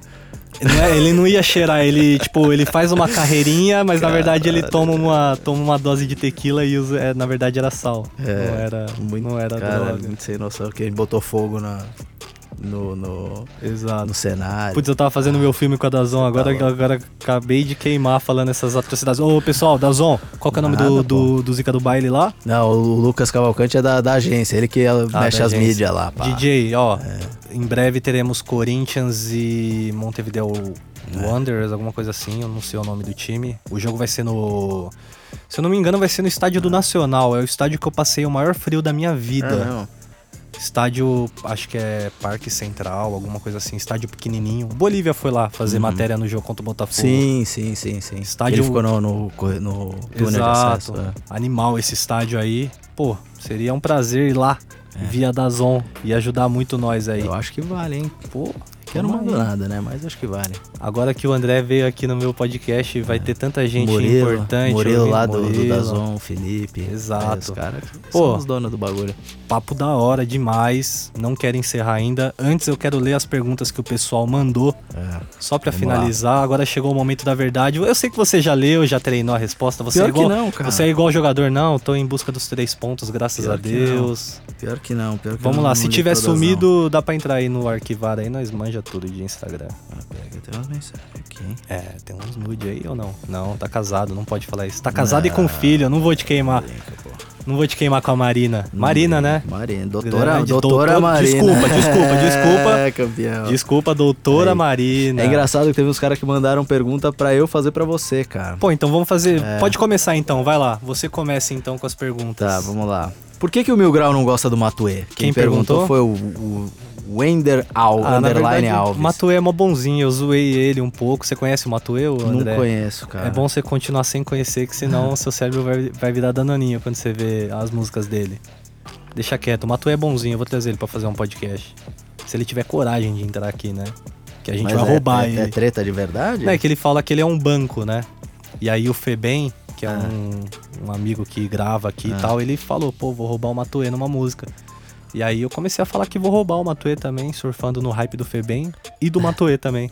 Não é- ele não ia cheirar, ele, tipo, ele faz uma carreirinha, mas na verdade ele toma uma, toma uma dose de tequila e usa, é, na verdade era sal. É, não era, Muito, não era cara, droga. muito sem noção, que ele botou fogo na, no, no, Exato. no cenário. Putz, eu tava fazendo meu filme com a Dazon, agora, Tá agora acabei de queimar falando essas atrocidades. Ô, pessoal, Dazon, qual que é o nome Nada, do, do, do Zica do Baile lá? Não, o Lucas Cavalcante é da, da agência, ele que Ah, mexe as mídias lá, pá. DJ, ó, em breve teremos Corinthians e Montevideo É. Wanderers, alguma coisa assim, eu não sei o nome do time. O jogo vai ser no... Se eu não me engano, vai ser no estádio do Nacional. É o estádio que eu passei o maior frio da minha vida. É mesmo? Estádio, acho que é Parque Central, alguma coisa assim, estádio pequenininho. Bolívia foi lá fazer matéria no jogo contra o Botafogo. Sim, sim, sim, sim. Estádio- Ele ficou no, no, no túnel Exato. acesso. é. Animal esse estádio aí. Pô, seria um prazer ir lá, via Dazon, e ajudar muito nós aí. Eu acho que vale, hein? Pô, Que eu não mando nada, né? Mas acho que vale. Agora que o André veio aqui no meu podcast, vai ter tanta gente Murilo, importante. Ouvindo- lá do, do. Dazon, Felipe. Exato. é, os caras que Pô. são os donos do bagulho. Papo da hora demais. Não quero encerrar ainda. Antes eu quero ler as perguntas que o pessoal mandou. É. Só pra Vamos finalizar, agora chegou o momento da verdade. Eu sei que você já leu, já treinou a resposta. Você Pior é igual, que não, cara. Você é igual jogador, não. Tô em busca dos três pontos, graças Pior a que Deus. Pior que não, pior que Vamos eu lá, não se tiver todas, não. sumido, dá pra entrar aí no arquivar aí, nós manja tudo de Instagram. Ah, pega, tem umas mensagens aqui, hein? É, tem uns nude aí ou não? Não, tá casado, não pode falar isso. Tá casado e com filho, eu não vou te queimar. Brinca. Não vou te queimar com a Marina. Marina, né? Marina, doutora, Grande, doutora doutor- Marina. desculpa, desculpa, desculpa. É, campeão. Desculpa, doutora Aí. Marina. É engraçado que teve uns caras que mandaram pergunta pra eu fazer pra você, cara. Pô, então vamos fazer. Pode começar então, vai lá. Você começa então com as perguntas. Tá, vamos lá. Por que, que o Mil Grau não gosta do Matuê? Quem, Quem perguntou, perguntou? foi o, o Wender Al, Ah, underline verdade, Alves. o Matuê é mó bonzinho, eu zoei ele um pouco. Você conhece o Matuê, o Não André? conheço, cara. É bom você continuar sem conhecer, que senão seu cérebro vai, vai virar danoninho quando você vê as músicas dele. Deixa quieto, o Matuê é bonzinho, eu vou trazer ele pra fazer um podcast. Se ele tiver coragem de entrar aqui, né? Que a gente Mas vai é- roubar é, ele. É treta de verdade? Não, é que ele fala que ele é um banco, né? E aí o Febem, que é Ah. um, um amigo que grava aqui Ah. e tal, ele falou, pô, vou roubar o Matuê numa música. E aí eu comecei a falar que vou roubar o Matuê também, surfando no hype do Febem e do Matuê também.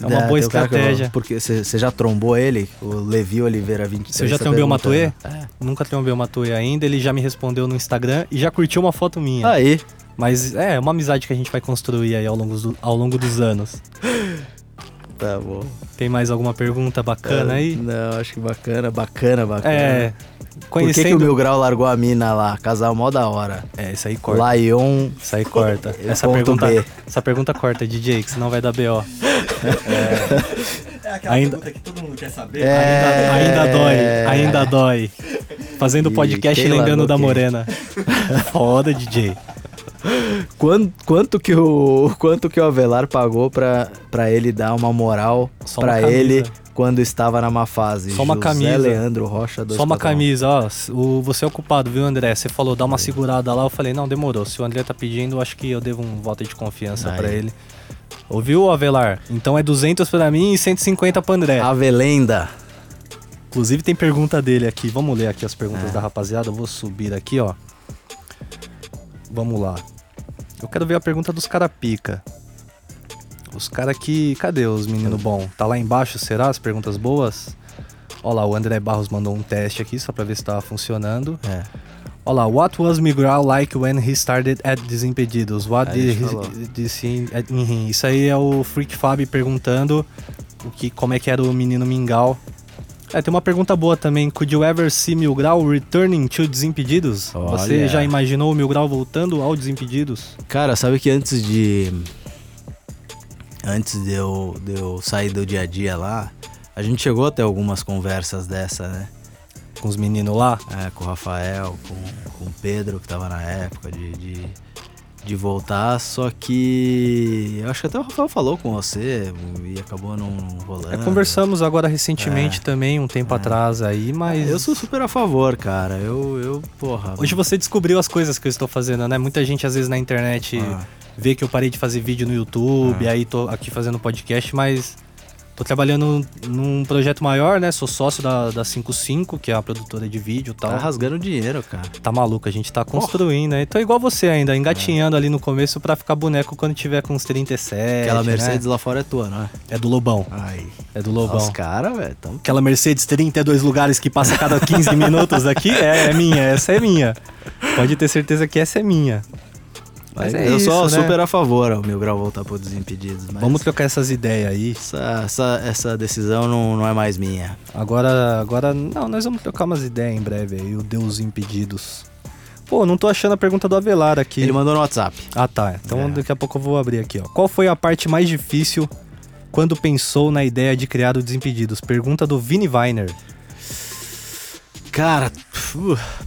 É uma boa um cara que eu- estratégia. porque você já trombou ele? O Levi Oliveira 23. Você já trombei o perguntando. Matuê? Nunca trombei o Matuê ainda, ele já me respondeu no Instagram e já curtiu uma foto minha. Aí. Mas é, é uma amizade que a gente vai construir aí ao longo, do- ao longo dos anos. Tá bom. Tem mais alguma pergunta bacana aí? Não, acho que bacana, bacana, bacana. É. Por que, que Conhecendo. o Mil Grau largou a mina lá? Casal mó da hora. É, isso aí corta. Lion. Isso aí corta. É Essa pergunta, B. essa pergunta corta, DJ, que senão vai dar BO. É aquela Ainda- pergunta que todo mundo quer saber. É. Ainda, ainda dói, ainda dói. Fazendo E podcast lembrando da? Morena. Foda, DJ. Quanto, quanto, que o, quanto que o Avelar pagou pra, pra ele dar uma moral Só uma pra ele quando estava na má fase? Só uma José camisa. Leandro Rocha, Só uma camisa, ó. O, você é o culpado, viu, André? Você falou, dá uma segurada lá. Eu falei, não, demorou. Se o André tá pedindo, eu acho que eu devo um voto de confiança pra ele. Ouviu, Avelar? Então é 200 pra mim e 150 pro André. Avelenda. Inclusive tem pergunta dele aqui. Vamos ler aqui as perguntas É. da rapaziada. Eu vou subir aqui, ó. Vamos lá. Eu quero ver a pergunta dos cara pica. Os cara que. Cadê os menino bom? Tá lá embaixo, será? As perguntas boas? Ó lá, o André Barros mandou um teste aqui só pra ver se tava funcionando. É. Ó lá, what was Miguel like when he started at Desimpedidos? What Aí did he, falou. did he at in him? Isso aí é o Freak Fab perguntando o que, como é que era o menino Mingau. É, tem uma pergunta boa também. Could you ever see Mil Grau returning to Desimpedidos? Você Olha. já imaginou o Mil Grau voltando ao Desimpedidos? Cara, sabe que antes de. Antes de eu, de eu sair do dia a dia lá, a gente chegou a ter algumas conversas dessa, né? Com os meninos lá? É, com o Rafael, com, com o Pedro, que tava na época de, de, de voltar. Só que. Eu acho que até o Rafael falou com você e acabou não rolando. É, conversamos agora recentemente É. também, um tempo É. atrás aí, mas. Eu sou super a favor, cara. Eu, eu porra. Hoje você descobriu as coisas que eu estou fazendo, né? Muita gente às vezes na internet Ah. vê que eu parei de fazer vídeo no YouTube, Ah. aí tô aqui fazendo podcast, mas tô trabalhando num projeto maior, né? Sou sócio da, da 55, que é a produtora de vídeo e tal. Tá rasgando dinheiro, cara. Tá maluco, a gente tá construindo, né? Tô igual você ainda, engatinhando ali no começo pra ficar boneco quando tiver com uns 37. Aquela né? Mercedes lá fora é tua, não é? É do Lobão. Ai. É do Lobão. Os caras, velho, tão Aquela Mercedes 32 lugares que passa a cada 15 minutos aqui é, é minha, essa é minha. Pode ter certeza que essa é minha. Mas Mas é eu sou isso, né? super a favor ao Mil Grau voltar pro Desimpedidos. Mas Vamos trocar essas ideias aí. essa, essa, essa decisão não, não é mais minha. Agora, agora, não, nós vamos trocar umas ideias em breve aí, o Deus Impedidos. Pô, não tô achando a pergunta do Avelar aqui. Ele mandou no WhatsApp. Ah, tá. Então É. daqui a pouco eu vou abrir aqui, ó. Qual foi a parte mais difícil quando pensou na ideia de criar o Desimpedidos? Pergunta do Vini Weiner. Cara,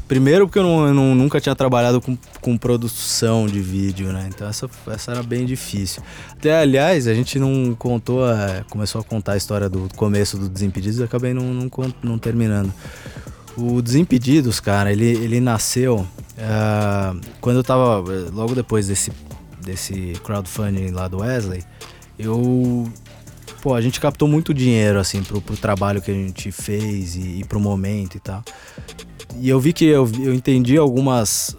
primeiro porque eu, não- eu não- nunca tinha trabalhado com, com produção de vídeo, né? Então essa, essa era bem difícil. Até, aliás, a gente não contou, é, começou a contar a história do começo do Desimpedidos e acabei não, não, não terminando. O Desimpedidos, cara, ele, ele nasceu ah, quando eu tava, logo depois desse, desse crowdfunding lá do Wesley, eu pô, a gente captou muito dinheiro, assim, pro, pro trabalho que a gente fez e, e pro momento e tal. E eu vi que eu, eu entendi algumas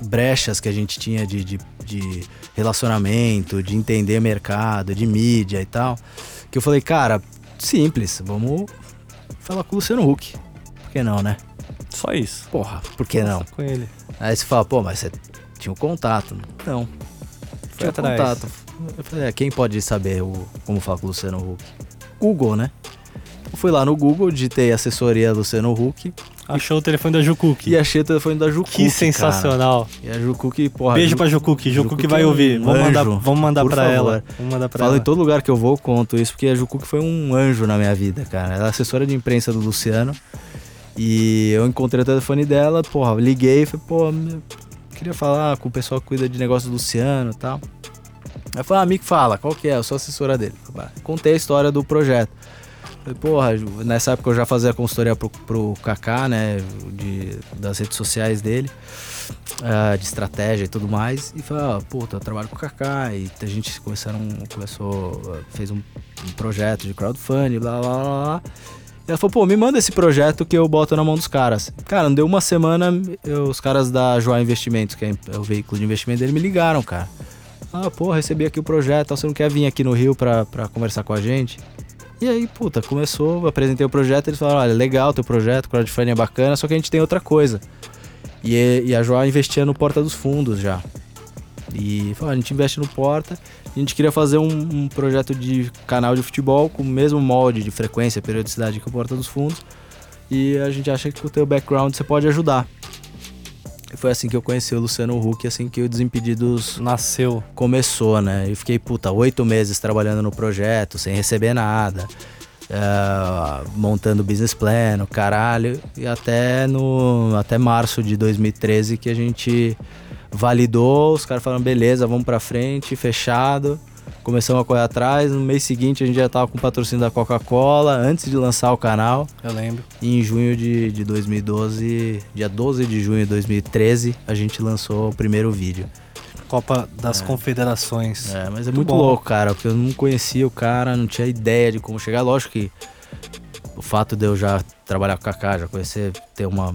brechas que a gente tinha de, de, de relacionamento, de entender mercado, de mídia e tal. Que eu falei, cara, simples, vamos falar com o Luciano Huck. Por que não, né? Só isso. Porra, por que não? Com ele. Aí você fala, pô, mas você tinha um contato. Não, Foi tinha atrás. contato. Eu falei, é, quem pode saber o, como falar com o Luciano Huck? Google, né? Fui lá no Google, digitei assessoria Luciano Huck Achou o telefone da Jucuque. e achei o telefone da Jucuque. Que sensacional. Cara. E a Jucuque, porra. Beijo pra Jucuque. Jucuque Jucuque vai é um ouvir. Vamos mandar, vamos mandar por pra favor. ela. Vamos mandar pra Falo ela. em todo lugar que eu vou, conto isso, porque a Jucuque foi um anjo na minha vida, cara. Ela é assessora de imprensa do Luciano. E eu encontrei o telefone dela, porra, liguei e falei, pô, queria falar com o pessoal que cuida de negócio do Luciano e tal. Aí falou, ah, amigo, fala, qual que é? Eu sou assessora dele. Contei a história do projeto. Porra, nessa época eu já fazia consultoria pro, pro Kaká, né, de, das redes sociais dele, ah, de estratégia e tudo mais. E falei, ah, puta, eu trabalho com o Kaká e a gente começaram, começou, fez um, um projeto de crowdfunding, blá, blá, blá, blá. E ela falou, pô, me manda esse projeto que eu boto na mão dos caras. Cara, não deu uma semana, eu- os caras da Joá Investimentos, que é o veículo de investimento dele, me ligaram, cara. Ah, pô, recebi aqui o projeto, você não quer vir aqui no Rio pra, pra conversar com a gente? E aí, puta, começou, apresentei o projeto, eles falaram, olha, legal teu projeto, crowdfunding é bacana, só que a gente tem outra coisa. E, e a Joá investia no Porta dos Fundos já. E falou, a gente investe no Porta, a gente queria fazer um, um projeto de canal de futebol com o mesmo molde de frequência, periodicidade que o Porta dos Fundos. E a gente acha que com o teu background você pode ajudar. Foi assim que eu conheci o Luciano Huck, assim que o Desimpedidos Nasceu. começou, né? E fiquei, puta, oito meses trabalhando no projeto, sem receber nada. eh, montando business plan, caralho. E até no até março de 2013 que a gente validou, os caras falaram, beleza, vamos pra frente, fechado. Começamos a correr atrás. No mês seguinte a gente já tava com o patrocínio da Coca-Cola, antes de lançar o canal. Eu lembro. E em junho de, de 2012, dia 12 de junho de 2013, a gente lançou o primeiro vídeo. Copa das Confederações. É, mas é muito bom. louco, cara, porque eu não conhecia o cara, não tinha ideia de como chegar. Lógico que o fato de eu já trabalhar com o Kaká, já conhecer, ter uma,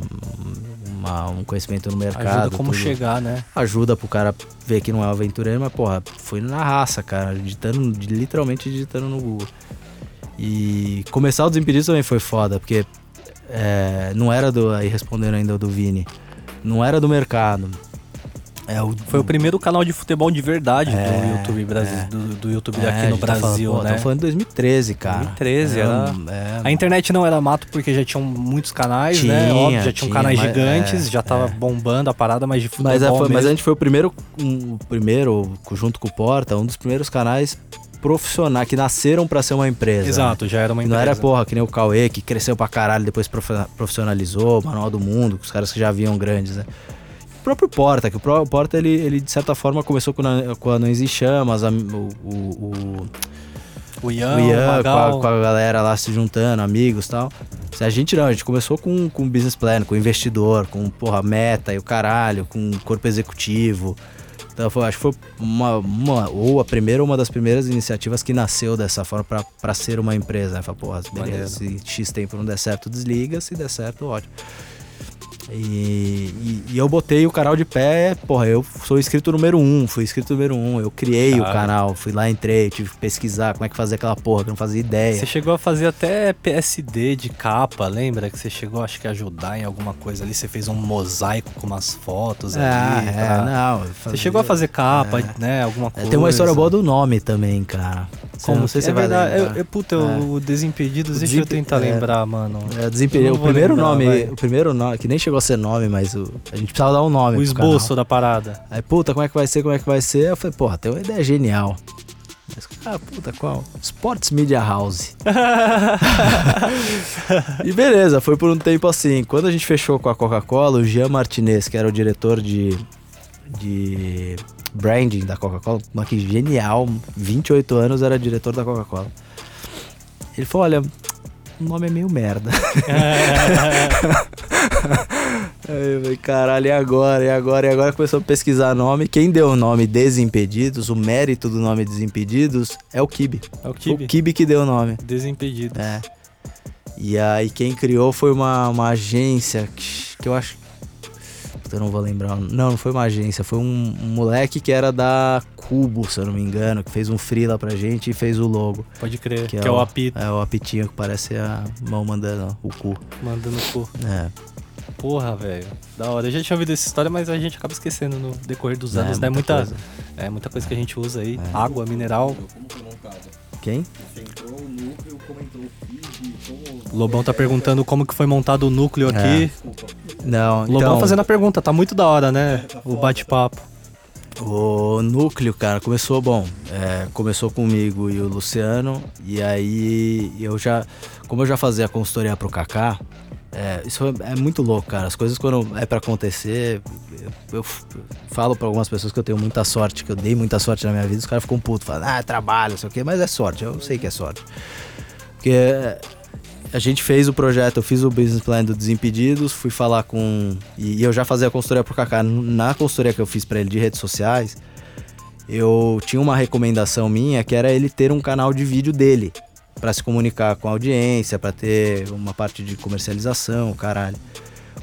uma- um conhecimento no mercado. Ajuda como tudo, chegar, né? Ajuda pro cara ver que não é aventureiro, mas, porra, fui na raça, cara, digitando, literalmente digitando no Google. E começar o Desimpedidos também foi foda, porque é, não era do. Aí respondendo ainda o do Vini, não era do mercado. É, o, Foi o primeiro canal de futebol de verdade do É, YouTube Brasil, é. do, do YouTube É, daqui a no gente tá falando- Brasil, né? De 2013, cara. 2013, era- é, A internet não era mato porque já tinham muitos canais, né? Tinha, Óbvio, já tinham tinha, canais mas- gigantes, é, já tava é. bombando a parada, mas de futebol Mas, a, foi- mas a gente foi o primeiro, um, o primeiro, junto com o Porta, um dos primeiros canais profissionais que nasceram pra ser uma empresa. Exato, já era uma Não empresa. era, porra, que nem o Cauê, que cresceu pra caralho, depois profissionalizou, Manual do Mundo, os caras que já vinham grandes, né? O próprio Porta, que o próprio Porta, ele, ele de certa forma começou com, a- com a Anões em Chamas, a- o, o, o, Ian, o Ian, o com, a, com a galera lá se juntando, amigos e tal. A gente não, a gente começou com, com business plan, com investidor, com, porra, meta e o caralho, com corpo executivo. Então, foi, acho que foi uma, uma- ou a primeira ou uma das primeiras iniciativas que nasceu dessa forma pra ser uma empresa. Né? Fala, porra, Maneiro. beleza, se X tempo não der certo, desliga, se der certo, ótimo. E, e- e eu botei o canal de pé, porra, eu sou inscrito número um, fui inscrito número um, eu criei o canal, fui lá, entrei, tive que pesquisar como é que fazia aquela porra, que eu não fazia ideia. Você chegou a fazer até PSD de capa, lembra? Que você chegou, acho que, a ajudar em alguma coisa ali. Você fez um mosaico com umas fotos Ah, ali. é, pra- não. eu Você fazia- chegou a fazer capa, É. né? Alguma É, coisa. Tem uma história boa do nome também, cara. Como não sei que- se é você vai verdade. lembrar. Eu, eu, puta, o Desimpedidos, deixa eu tentar é. lembrar, mano. É, não O primeiro lembrar, nome, vai. o primeiro nome, que nem chegou a ser nome, mas o- a gente precisava dar um nome. O esboço canal. da parada. Aí, puta, como é que vai ser, como é que vai ser? Eu falei, porra, tem uma ideia genial. Mas, ah, puta, qual? Sports Media House. e beleza, foi por um tempo assim. Quando a gente fechou com a Coca-Cola, o Jean Martinez, que era o diretor de, de branding da Coca-Cola, uma que genial, 28 anos era diretor da Coca-Cola. Ele falou, olha, o nome é meio merda. Aí eu falei, caralho, e agora? E agora? E agora começou a pesquisar nome. Quem deu o nome Desimpedidos, o mérito do nome Desimpedidos é o Kibe. É o O Kibe. Kibe que deu o nome. Desimpedido. É. E aí quem criou foi uma, uma agência que, que eu acho. Puta, Eu não vou lembrar. o- Não, não foi uma agência, foi um, um moleque que era da Cubo, se eu não me engano, que fez um freela pra gente e fez o logo. Pode crer. Que Que, é é o o- apito, É o apitinho que parece a mão mandando o cu. mandando cu. É. Porra, velho. Da hora. Eu já tinha ouvido essa história, mas a gente acaba esquecendo no decorrer dos anos, É, né? Muita, coisa. é, muita coisa que a gente usa aí. É. Água, mineral. Como foi montado? Quem? Você entrou o núcleo, comentou Lobão tá perguntando como que foi montado o núcleo É. aqui. Desculpa. Não, Lobão então, fazendo a pergunta, tá muito da hora, né? O bate-papo. O núcleo, cara, começou bom. É, começou comigo e o Luciano. E aí eu já. Como eu já fazia a consultoria pro Kaká, é, isso é, é muito louco, cara. As coisas quando é pra acontecer. Eu, eu falo pra algumas pessoas que eu tenho muita sorte, que eu dei muita sorte na minha vida, os caras ficam putos, falam, ah, trabalho, não sei o quê, mas é sorte, eu sei que é sorte. Porque é, a gente fez o projeto, eu fiz o business plan do Desimpedidos, fui falar com. E, eu já fazia a consultoria pro Kaká. Na consultoria que eu fiz pra ele de redes sociais, eu tinha uma recomendação minha que era ele ter um canal de vídeo dele. Pra se comunicar com a audiência, pra ter uma parte de comercialização, caralho.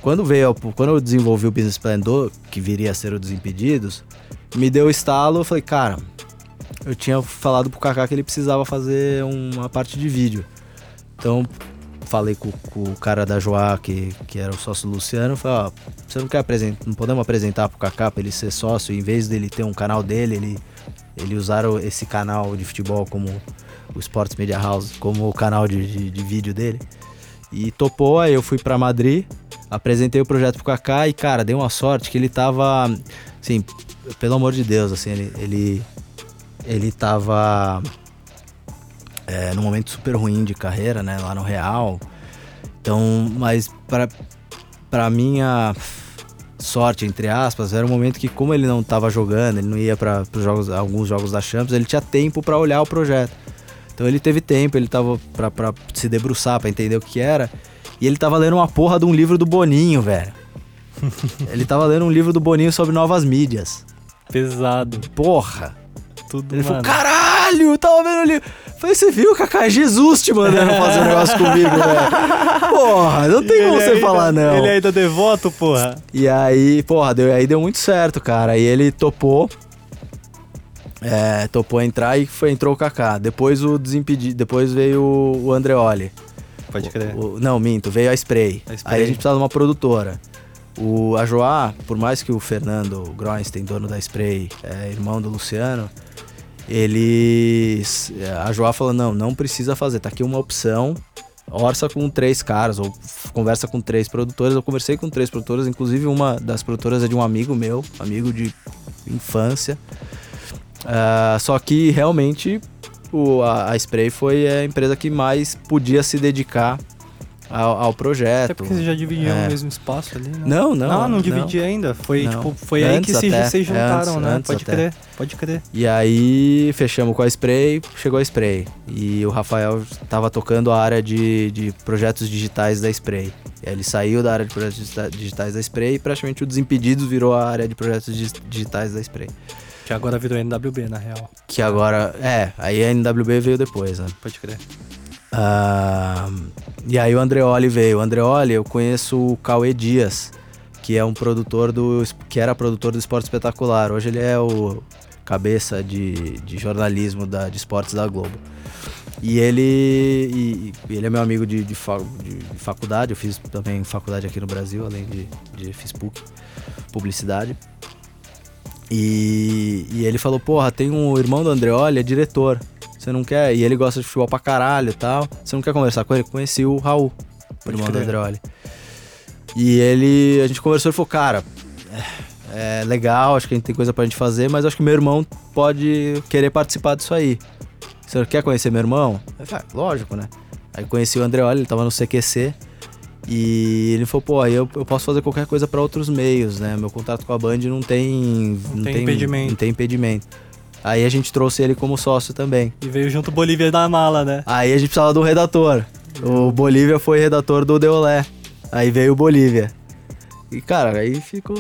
Quando veio, quando eu desenvolvi o business plan do, que viria a ser o Desimpedidos, me deu o estalo, eu falei, cara, eu tinha falado pro Kaká que ele precisava fazer uma parte de vídeo. Então, falei com, com o cara da Joá, que, que era o sócio do Luciano, falei, ó, você não quer apresentar, não podemos apresentar pro Kaká pra ele ser sócio, em vez dele ter um canal dele, ele, ele usar esse canal de futebol como o Sports Media House, como o canal de, de, de vídeo dele. E topou, aí eu fui pra Madrid, apresentei o projeto pro Kaká e, cara, dei uma sorte que ele tava, assim, pelo amor de Deus, assim, ele, ele, ele tava é, num momento super ruim de carreira, né, lá no Real. Então, mas para para minha sorte entre aspas, era um momento que como ele não tava jogando, ele não ia para jogos, alguns jogos da Champions, ele tinha tempo para olhar o projeto. Então ele teve tempo, ele tava pra se debruçar, pra entender o que era. E ele tava lendo uma porra de um livro do Boninho, velho. ele tava lendo um livro do Boninho sobre novas mídias. Pesado. Porra! Tudo, Ele mano. falou, caralho, tava vendo ali. Falei, você viu, Kaká? É Jesus te mandando fazer um negócio comigo, velho. Porra, não tem como você ainda- falar não. Ele ainda devoto, porra. E aí, porra, deu, aí deu muito certo, cara. Aí ele topou. É, topou entrar e foi, entrou o Kaká. Depois o desimpedido. Depois veio o, o Andreoli. Pode crer. O- o- não, minto, veio a Spray. A Spray. Aí a gente precisava de uma produtora. O, a Joá, por mais que o Fernando Groenstein, dono da Spray, é irmão do Luciano, eles. A Joá falou: não, não precisa fazer, tá aqui uma opção. Orça com três caras, ou conversa com três produtores. Eu conversei com três produtoras, inclusive uma das produtoras é de um amigo meu, amigo de infância. Ah, só que realmente o, a, a Spray foi a empresa que mais podia se dedicar ao, ao Até projeto. porque vocês já dividiam É. o mesmo espaço ali, né? Não, não. Ah, não dividia ainda. Foi, Não. tipo, foi aí que Antes se, até, vocês juntaram, antes, né? antes pode até. crer, pode crer. E aí fechamos com a Spray, chegou a Spray. E o Rafael tava tocando a área de, de projetos digitais da Spray. Ele saiu da área de projetos digita- digitais da Spray e praticamente o Desimpedidos virou a área de projetos dig- digitais da Spray. Que agora virou NWB, na real. Que agora, é, aí a NWB veio depois, né? Pode crer. Ah, e aí o Andreoli veio. O Andreoli, eu conheço o Cauê Dias, que é um produtor do. que era produtor do Esporte Espetacular. Hoje ele é o cabeça de, de jornalismo da, de esportes da Globo. E ele, e, e ele é meu amigo de, de, de faculdade, eu fiz também faculdade aqui no Brasil, além de, de fiz publicidade. E, e ele falou, porra, tem um irmão do Andreoli, é diretor. Você não quer? E ele gosta de futebol pra caralho e tal. Você não quer conversar com ele? Conheci o Raul, o irmão do. Andreoli. E ele, a gente conversou e falou, cara, é, é legal, acho que a gente tem coisa pra gente fazer, mas acho que meu irmão pode querer participar disso aí. Você quer conhecer meu irmão? Eu falei, ah, lógico, né? Aí conheci o Andreoli, ele tava no CQC. E ele falou, pô, aí eu, eu posso fazer qualquer coisa pra outros meios, né? Meu contrato com a Band não tem. Não tem impedimento. Não tem impedimento. Aí a gente trouxe ele como sócio também. E veio junto o Bolívia da mala, né? Aí a gente precisava um redator. O Bolívia foi redator do Deolé. Aí veio o Bolívia. E, cara, aí ficou,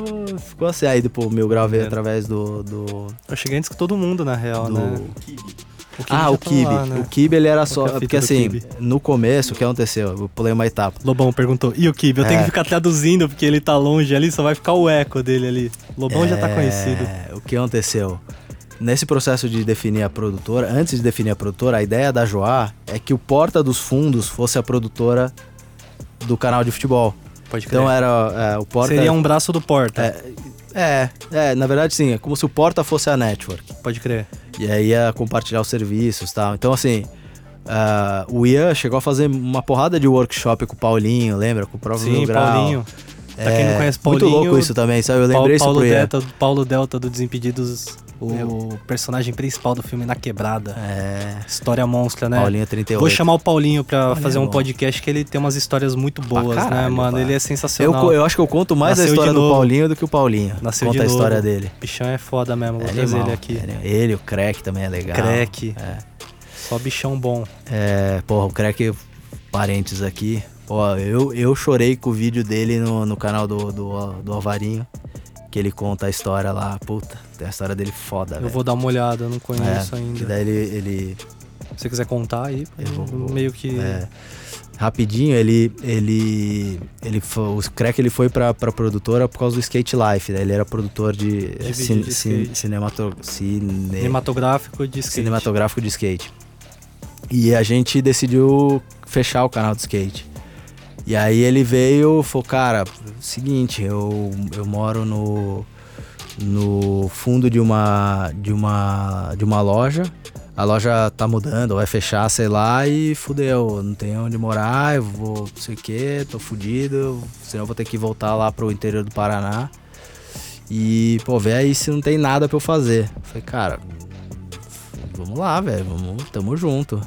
ficou assim. Aí, depois, o meu veio Maneiro. através do. do, Eu cheguei antes que todo mundo, na real, do- né? O ah, o tá Kibe. lá, né? O Kibe, ele era só. É fita Porque, do assim, Kibe? no começo, o que aconteceu? Eu pulei uma etapa. Lobão perguntou, e o Kibe? Eu tenho É. que ficar traduzindo porque ele tá longe ali, só vai ficar o eco dele ali. Lobão já tá É, conhecido. O que aconteceu? Nesse processo de definir a produtora, antes de definir a produtora, a ideia da Joá é que o Porta dos Fundos fosse a produtora do canal de futebol. Pode crer. Então era é, o Porta. Seria um braço do Porta. É, é, é, na verdade sim, é como se o Porta fosse a network. Pode crer. E aí ia compartilhar os serviços e tal. Então, assim, ah, o Ian chegou a fazer uma porrada de workshop com o Paulinho, lembra? Com o próprio Sim, Grau. Paulinho. Pra quem não É, conhece Paulinho... Muito louco isso também, sabe? Eu Paulo, lembrei isso Paulo pro Ian. Delta, Paulo Delta do Desimpedidos, o personagem principal do filme Na Quebrada. É, História monstra, né? Paulinho 38. Vou chamar o Paulinho pra Paulinho fazer é um podcast que ele tem umas histórias muito boas, né, caralho, mano? pá. Ele é eu, sensacional. co- eu acho que eu conto mais Nasceu a história do. Paulinho do que o Paulinho. Nasceu Conta a história dele. Bichão é foda mesmo, vou É trazer ele aqui. Ele, ele, o Crack também é legal. Crack. É. Só bichão bom. É, porra, o Crack, parênteses aqui. Pô, eu, eu chorei com o vídeo dele no, no canal do, do, do Alvarinho. Que ele conta a história lá. Puta, tem a história dele foda, Eu vou dar uma olhada, eu não conheço É, ainda. Que daí ele, ele Se você quiser contar aí, Eu vou- meio que. É, rapidinho, ele. ele, ele foi, o Crack ele foi pra, pra produtora por causa do Skate Life, né? Ele era produtor de, De é, cin- de cin- cinemato- cine- Cinematográfico de skate. cinematográfico de skate. E a gente decidiu fechar o canal de skate. E aí ele veio e falou, cara, seguinte, eu, eu moro no, no fundo de uma, de, uma, de uma loja. A loja tá mudando, vai fechar, sei lá, e fudeu, não tem onde morar, eu vou, não sei o que, tô fudido, senão vou ter que voltar lá pro interior do Paraná. E, pô, vê aí se não tem nada pra eu fazer. Eu falei, cara, vamos lá, velho, vamos, tamo junto.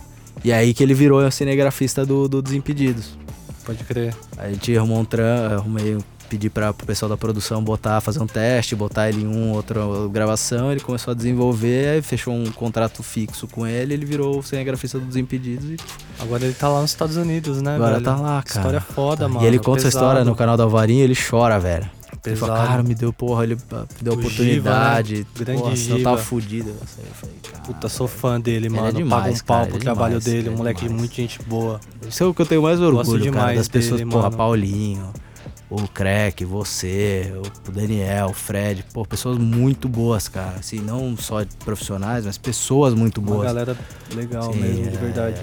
E aí que ele virou cinegrafista do, do Desimpedidos. Pode crer. A gente arrumou um tram, arrumei, pedi para pro pessoal da produção botar, fazer um teste, botar ele em um outra gravação, ele começou a desenvolver, aí fechou um contrato fixo com ele, ele virou o cinegrafista do Desimpedidos e Agora ele tá lá nos Estados Unidos, né, agora velho? tá lá, cara. História foda, mano. E ele conta essa pesado. história no canal do Alvarinho, ele chora, velho. Ele Pesado. fala, cara, me deu porra, ele ah, me deu oportunidade. Giva, né? Grande porra, senão eu Giva. tava fudido. Eu falei, cara, Puta, sou fã dele, Ele é mano. demais, Paga um pau cara, pro ele é trabalho demais, dele, ele um é moleque demais. muito gente boa. Isso é o que eu tenho mais orgulho, cara, demais das pessoas, dele, porra, mano. Paulinho, o Crack, você, o Daniel, o Fred, pô, pessoas muito boas, cara. Assim, não só profissionais, mas pessoas muito Uma boas. galera legal Sim, mesmo, de é, verdade.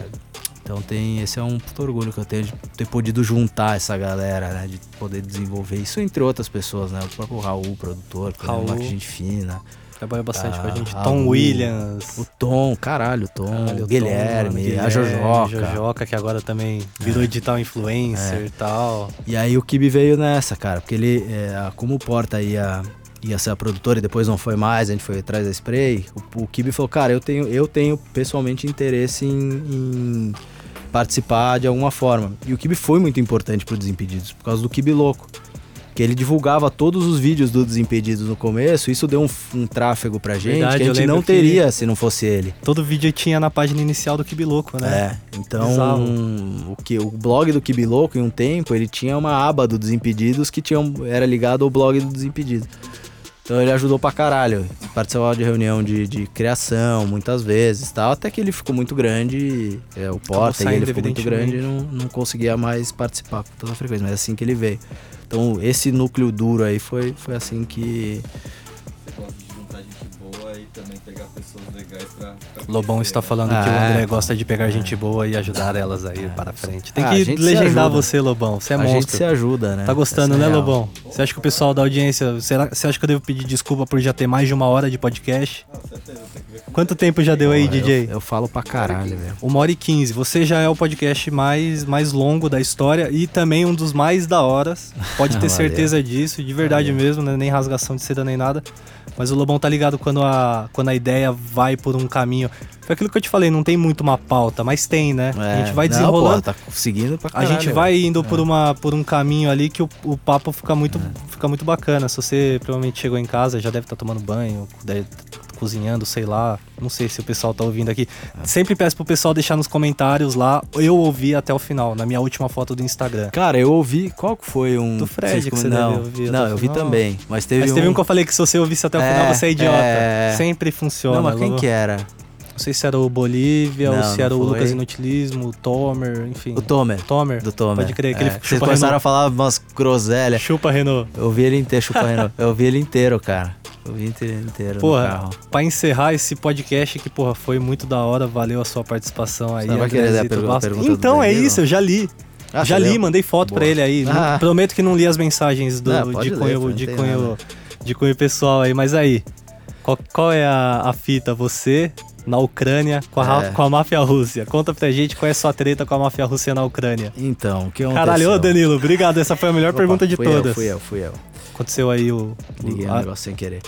Então tem, esse é um puto orgulho que eu tenho de ter podido juntar essa galera, né? De poder desenvolver isso entre outras pessoas, né? O próprio Raul, produtor, que é Raul. uma gente fina. Trabalha bastante com a Ah, gente. a Tom Williams. O Tom, caralho, o Tom, Caralho, o o Guilherme, Tom, mano, a Jojoca. Jojoca, que agora também virou digital influencer e tal. E aí o Kibe veio nessa, cara, porque ele, é, como o Porta ia, ia ser a produtora e depois não foi mais, a gente foi atrás da Spray, o, o Kibe falou, cara, eu tenho, eu tenho pessoalmente interesse em, em participar de alguma forma. E o Kibe foi muito importante pro Desimpedidos, por causa do Kibe Louco. Que ele divulgava todos os vídeos do Desimpedidos no começo, isso deu um, um tráfego pra gente Verdade, que a gente não teria se não fosse ele. Todo vídeo tinha na página inicial do Kibi Louco, né? É, então Bizarro. o que o blog do Kibi Louco em um tempo ele tinha uma aba do Desimpedidos que tinha, um- era ligado ao blog do Desimpedidos. Então ele ajudou pra caralho. Participava de reunião de, de criação muitas vezes tal. Até que ele ficou muito grande, é, o Porta, saindo, ele ficou muito grande e não, não conseguia mais participar com toda a frequência. Mas é assim que ele veio. Então esse núcleo duro aí foi, foi assim que. Você gosta de juntar gente boa e também pegar pessoas legais Lobão está falando que o Ah, André é. gosta de pegar gente boa e ajudar elas aí para frente. Tem Ah, a que gente legendar você, Lobão. Você é a gente monstro. se ajuda, né? Tá gostando, Essa é né. Lobão? Você acha que o pessoal da audiência. Será, você acha que eu devo pedir desculpa por já ter mais de uma hora de podcast? Ah, Quanto tempo já deu aí, DJ? Eu, eu falo pra caralho, velho. Uma hora e quinze. Você já é o podcast mais, mais longo da história e também um dos mais da horas. Pode ter certeza disso, de verdade Valeu. mesmo, né? nem rasgação de seda nem nada. Mas o Lobão tá ligado quando a, quando a ideia vai por um caminho. Foi aquilo que eu te falei, não tem muito uma pauta, mas tem, né? a gente vai É. Não, desenrolando. pô, tá seguindo pra A caralho. gente vai indo por, É. uma, por um caminho ali que o, o papo fica muito, fica muito bacana. Se você provavelmente chegou em casa, já deve estar tomando banho, deve tá cozinhando, sei lá. Não sei se o pessoal tá ouvindo aqui. Sempre peço pro pessoal deixar nos comentários lá. Eu ouvi até o final, na minha última foto do Instagram. Cara, eu ouvi. Qual que foi um. Do Fred vocês que você não, deve ouvir Não, eu vi final. também. Mas teve Mas um. teve um que eu falei que se você ouvisse até o final, É, você é idiota. é. Sempre funciona. Não, mas quem que era? Não sei se era o Bolívia ou Não, se não era o. Lucas Inutilismo, o Tomer, enfim. O Tomer. Tomer. Do Tomer. Pode crer, que ele É. Vocês chupa começaram Renault. a falar umas groselhas. Chupa, Renault. Eu vi ele inteiro, chupa Renault. Eu vi ele inteiro, cara. Eu vi ele inteiro Porra, pra encerrar esse podcast que, porra, foi muito da hora, valeu a sua participação aí. Você vai querer ler a pergunta do Então é isso, eu já li. Ah, já li, mandei foto Boa. pra ele aí. Ah. Prometo que não li as mensagens do, Não, de, ler, cunho, não de, cunho, nada. de cunho pessoal aí. Mas aí, qual, qual é a, a fita? Você na Ucrânia com a, É. com a máfia Rússia. Conta pra gente qual é a sua treta com a máfia Rússia na Ucrânia. Então, o que aconteceu? Caralho, ô Danilo, obrigado. Essa foi a melhor Opa, pergunta de fui todas. Eu, fui eu, fui eu. Aconteceu aí o. Liguei o a- negócio sem querer.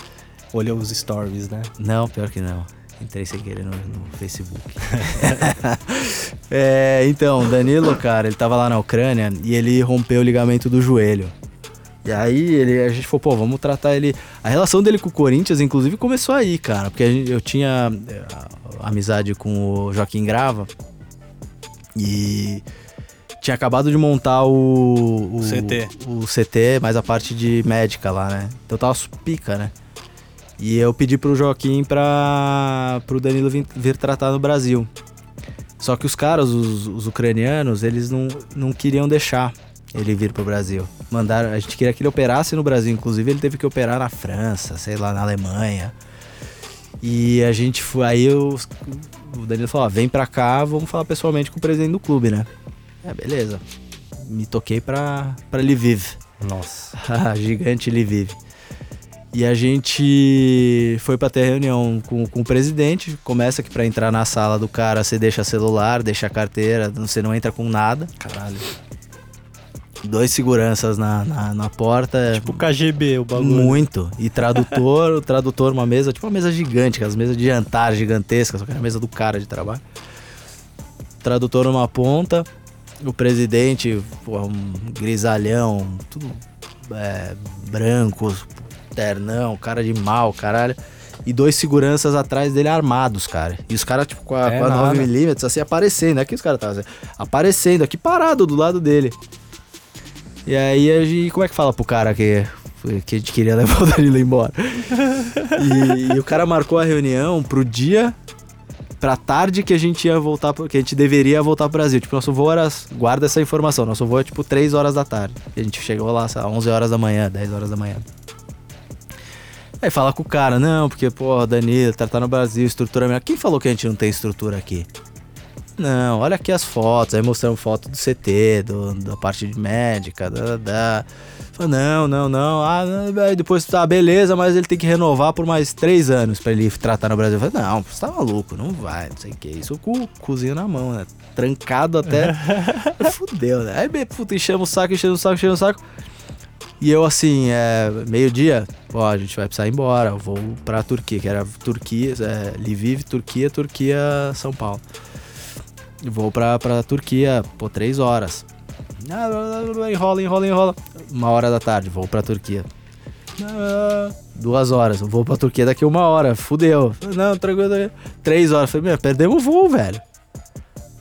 olhou os stories, né? Não, pior que não. Entrei sem querer no, no Facebook. é, então, Danilo, cara, ele tava lá na Ucrânia e ele rompeu o ligamento do joelho. E aí ele, a gente falou, pô, vamos tratar ele. A relação dele com o Corinthians, inclusive, começou aí, cara. Porque gente- eu tinha a- amizade com o Joaquim Grava. E tinha acabado de montar o, o CT. O CT, mais a parte de médica lá, né? Então tava pica, né? E eu pedi pro Joaquim pra pro Danilo vir, vir tratar no Brasil. Só que os caras, os, os ucranianos, eles não, não queriam deixar ele vir pro Brasil. Mandaram, a gente queria que ele operasse no Brasil, inclusive ele teve que operar na França, sei lá, na Alemanha. E a gente foi, aí eu, o Danilo falou, ó, vem pra cá, vamos falar pessoalmente com o presidente do clube, né? É, beleza. Me toquei pra, pra Lviv. Nossa. Ah, gigante Lviv. E a gente foi pra ter reunião com, com o presidente. Começa que pra entrar na sala do cara você deixa celular, deixa carteira, você não entra com nada. Caralho. Dois seguranças na, na, na porta. Tipo KGB, o bagulho. Muito. E tradutor, o tradutor, uma mesa, tipo uma mesa gigante, aquelas mesas de jantar gigantescas, só que era a mesa do cara de trabalho. Tradutor numa ponta, o presidente, porra, um grisalhão, tudo é, branco, ternão, cara de mal, caralho. E dois seguranças atrás dele armados, cara. E os caras, tipo, com a, É com a nada. 9mm, assim, aparecendo. Aqui os caras estavam assim, aparecendo, aqui parado do lado dele. E aí a gente. Como é que fala pro cara que, que a gente queria levar o Danilo embora? e, e o cara marcou a reunião pro dia. Pra tarde que a gente ia voltar, que a gente deveria voltar pro Brasil. Tipo, nosso voo era. Guarda essa informação, nosso voo é tipo 3 horas da tarde. E a gente chegou lá, sei lá, 11 horas da manhã, 10 horas da manhã. Aí fala com o cara, não, porque, pô, Danilo, tá, tá no Brasil, estrutura melhor. Quem falou que a gente não tem estrutura aqui? Não, olha aqui as fotos. Aí mostramos foto do CT, do, da parte de médica, da. da. Falei, não, não, não. Ah, não. Aí depois, tá, beleza, mas ele tem que renovar por mais três anos pra ele tratar no Brasil. Eu falei, não, você tá maluco, não vai, não sei o que. Isso com o cozinho na mão, né? Trancado até. Fudeu, né? Aí, puta, enchemos o saco, enchemos o saco, enchemos o saco. E eu, assim, é, meio-dia, ó, a gente vai precisar ir embora. Eu vou pra Turquia, que era Turquia, é, Lviv, Turquia, Turquia, São Paulo. Vou pra, pra Turquia, pô, três horas. Enrola, enrola, enrola. Uma hora da tarde, vou pra Turquia. Duas horas, vou pra Turquia daqui uma hora, fudeu. Não, tranquilo, tranquilo. Três horas, falei, meu, perdemos o voo, velho.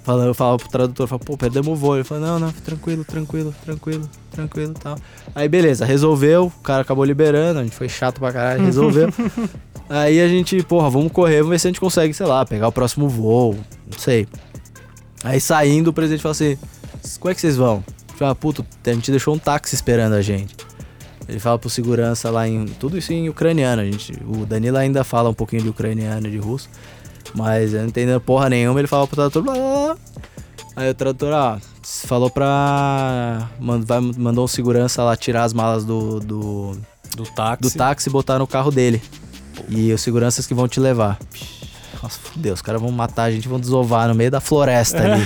Falando, eu falava pro tradutor, falava, pô, perdemos o voo. Ele falou, não, não, tranquilo, tranquilo, tranquilo, tranquilo tal. Aí beleza, resolveu, o cara acabou liberando, a gente foi chato pra caralho, resolveu. Aí a gente, porra, vamos correr, vamos ver se a gente consegue, sei lá, pegar o próximo voo, não sei. Aí saindo, o presidente falou assim, como é que vocês vão? fala, puto, a gente deixou um táxi esperando a gente. Ele fala pro segurança lá em. Tudo isso em ucraniano. A gente, o Danilo ainda fala um pouquinho de ucraniano e de russo. Mas eu não entendendo porra nenhuma, ele fala pro tradutor. Blá, blá, blá. Aí o tradutor, ó, falou pra. mandou um segurança lá tirar as malas do, do, Do táxi. do táxi e botar no carro dele. E os seguranças que vão te levar. Nossa, fudeu, os caras vão matar a gente, vão desovar no meio da floresta ali.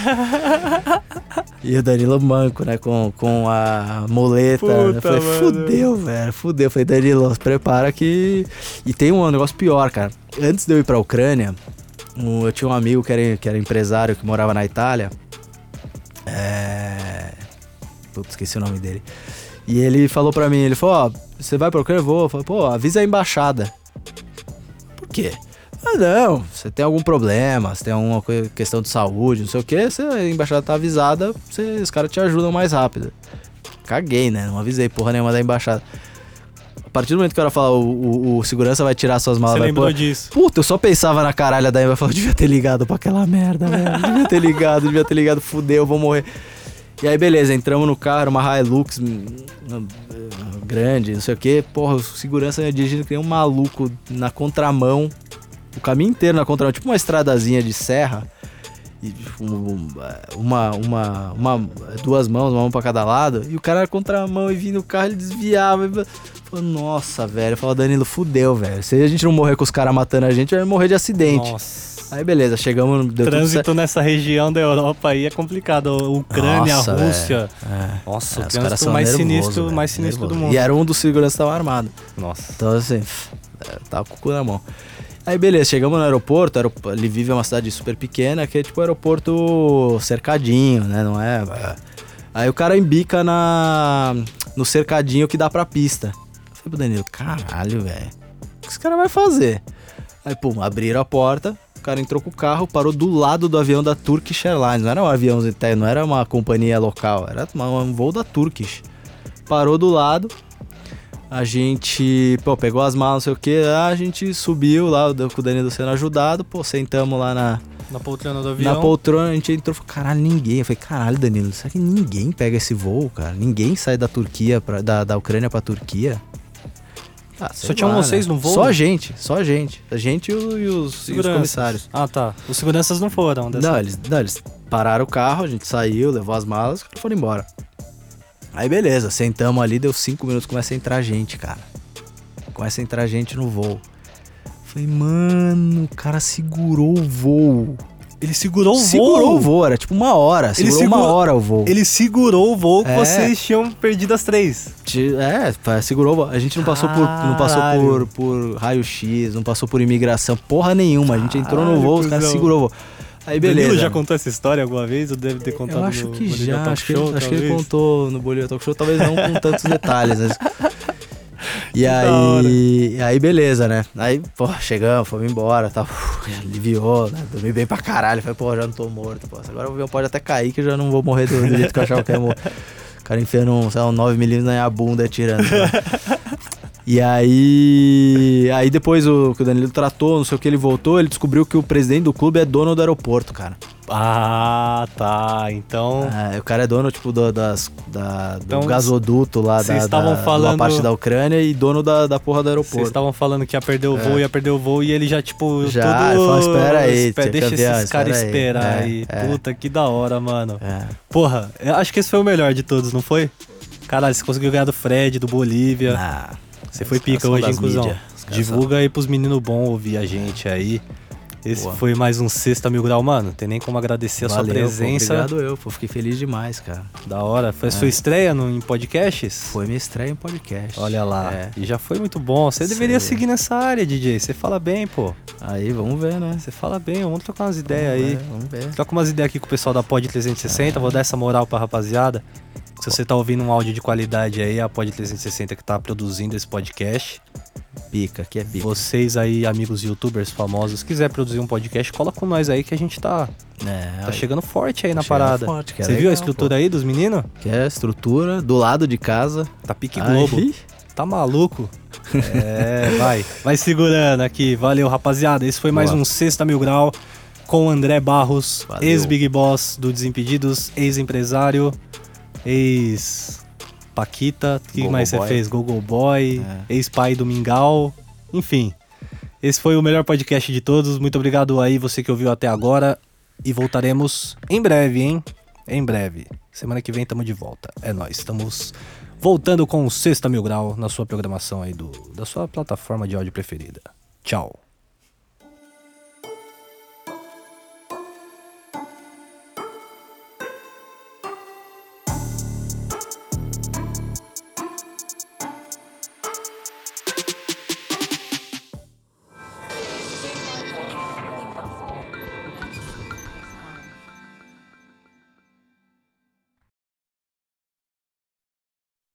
e o Danilo manco, né, com, com a muleta. Puta, eu falei, mano. fudeu, velho, fudeu. Eu falei, Danilo, prepara que... E tem um negócio pior, cara. Antes de eu ir pra Ucrânia, eu tinha um amigo que era, que era empresário, que morava na Itália. É... Putz, esqueci o nome dele. E ele falou pra mim, ele falou, ó, você vai pra Ucrânia? Eu vou. Eu falei, pô, avisa a embaixada. Por quê? Ah, não, você tem algum problema, você tem alguma questão de saúde, não sei o quê, você, a embaixada tá avisada, você- os caras te ajudam mais rápido. Caguei, né? Não avisei porra nenhuma da embaixada. A partir do momento que o cara fala, o, o- o segurança vai tirar suas malas, Você lembrou pôr- disso? Puta, eu só pensava na caralha da. Eu devia ter ligado pra aquela merda, velho. Devia ter ligado, devia ter ligado. Fudeu, eu vou morrer. E aí, beleza, entramos no carro, uma Hilux hum, hum, grande, não sei o que. Porra, o segurança dirigindo que nem um maluco na contramão. O caminho inteiro na contramão, tipo uma estradazinha de serra. E um- uma, uma, uma, duas mãos, uma mão pra cada lado. E o cara na contramão e vindo o carro, ele desviava. E... Falei, Nossa, velho. Eu falo, Danilo, fudeu, velho. Se a gente não morrer com os caras matando a gente, vai morrer de acidente. Nossa. Aí beleza, chegamos, deu. Trânsito nessa região da Europa aí é complicado. Ucrânia, Nossa, Rússia. É. Nossa, É, o os caras trânsito mais nervosos, sinistro, velho, mais sinistro do nervosos. mundo. E era um dos seguranças que tava armado. Nossa. Então assim, é, tava com o cu na mão. Aí beleza, chegamos no aeroporto, aeroporto Lviv é uma cidade super pequena, que é tipo aeroporto cercadinho, né? Não é. Aí o cara embica na no cercadinho que dá pra pista. Eu falei pro Danilo, caralho, velho. O que esse cara vai fazer? Aí, pum, abriram a porta, o cara entrou com o carro, parou do lado do avião da Turkish Airlines. Não era um avião, não era uma companhia local, era um voo da Turkish. Parou do lado, a gente, pô, pegou as malas, não sei o que, a gente subiu lá, com o Danilo sendo ajudado, pô, sentamos lá na, Na poltrona do avião. na poltrona, a gente entrou e falou, caralho, ninguém. Eu falei, caralho, Danilo, será que ninguém pega esse voo, cara? Ninguém sai da Turquia, pra, da, da Ucrânia pra Turquia? Ah, Só tinham lá, vocês né? no voo? Só a gente, só a gente. A gente e, o- e os, e os comissários. Ah, tá. Os seguranças não foram. Dessa... Não eles, não, eles pararam o carro, a gente saiu, levou as malas, caras foram embora. Aí beleza, sentamos ali, deu cinco minutos, começa a entrar gente, cara. Começa a entrar gente no voo. Falei, mano, o cara segurou o voo. Ele segurou o segurou voo. o voo, era tipo uma hora. Segurou uma segurou- hora o voo. Ele segurou o voo que É. vocês tinham perdido as três. É, segurou. o voo. A gente não passou por, não passou Caralho. por, por raio-x, não passou por imigração, porra nenhuma. A gente entrou no Caralho, voo, os caras segurou o voo. Aí Beleza. beleza. já contou essa história alguma vez? Ou deve ter contado Eu acho no que Bolívia já, Talk acho que, Show, acho que ele contou no Bolívia Talk Show, talvez não com tantos detalhes. mas- E aí, aí beleza, né? Aí, pô, chegamos, fomos embora, tal, aliviou, né? Dormi bem pra caralho, falei, pô, já não tô morto, pô. Agora o avião pode até cair que eu já não vou morrer do, do jeito que eu achava que ia morrer. O cara enfiando um, sei lá, um 9mm na minha bunda e atirando. né? E aí. Aí depois o, que o Danilo tratou, não sei o que, ele voltou, ele descobriu que o presidente do clube é dono do aeroporto, cara. Ah, tá. Então. É, o cara é dono, tipo, do, das, da, do Então, gasoduto lá vocês da, estavam da, falando- parte da Ucrânia e dono da, da porra do Vocês aeroporto. estavam falando que ia perder o voo, ia perder o voo, e ele já, tipo, É. Já, todo... "Espera aí, tia Deixa campeão, esses caras espera aí." esperar É, aí. é. Puta, que da hora, mano. É. Porra, acho que esse foi o melhor de todos, não foi? Caralho, você conseguiu ganhar do Fred, do Bolívia. Ah, Você foi pica hoje, caras Divulga aí pros meninos bons ouvir a gente aí. Esse Boa. foi mais um Sexta Mil Grau, mano. Tem nem como agradecer a Valeu, sua presença. Pô, obrigado eu, pô, fiquei feliz demais, cara. Da hora. Foi a sua estreia no, em podcasts? Foi minha estreia em podcast. Olha lá. É. E já foi muito bom. Você deveria Sei. seguir nessa área, DJ. Você fala bem, pô. Aí, vamos ver, né? Você fala bem. Vamos trocar umas ideias aí. ver, Vamos ver. Troca umas ideias aqui com o pessoal da Pod 360. Vou dar essa moral pra rapaziada. Se você tá ouvindo um áudio de qualidade aí, a Pod 360 que tá produzindo esse podcast. Pica, aqui é pica. Vocês aí, amigos youtubers famosos, quiser produzir um podcast, cola com nós aí que a gente tá, É, tá chegando forte aí na chegando parada. forte, que é Você viu legal, a estrutura aí dos meninos? Que é a estrutura do lado de casa. Tá pique Globo. Tá maluco? É, vai. Vai segurando aqui. Valeu, rapaziada. Esse foi mais Boa. um Sexta Mil Grau com o André Barros, ex-Big Boss do Desimpedidos, ex-empresário. Ex Paquita, o que mais você fez? Gogo Boy, É. ex-pai do Mingau, enfim. Esse foi o melhor podcast de todos. Muito obrigado aí você que ouviu até agora e voltaremos em breve, hein? Em breve. Semana que vem estamos de volta. É nóis. Estamos voltando com o Sexta Mil Grau na sua programação aí do da sua plataforma de áudio preferida. Tchau.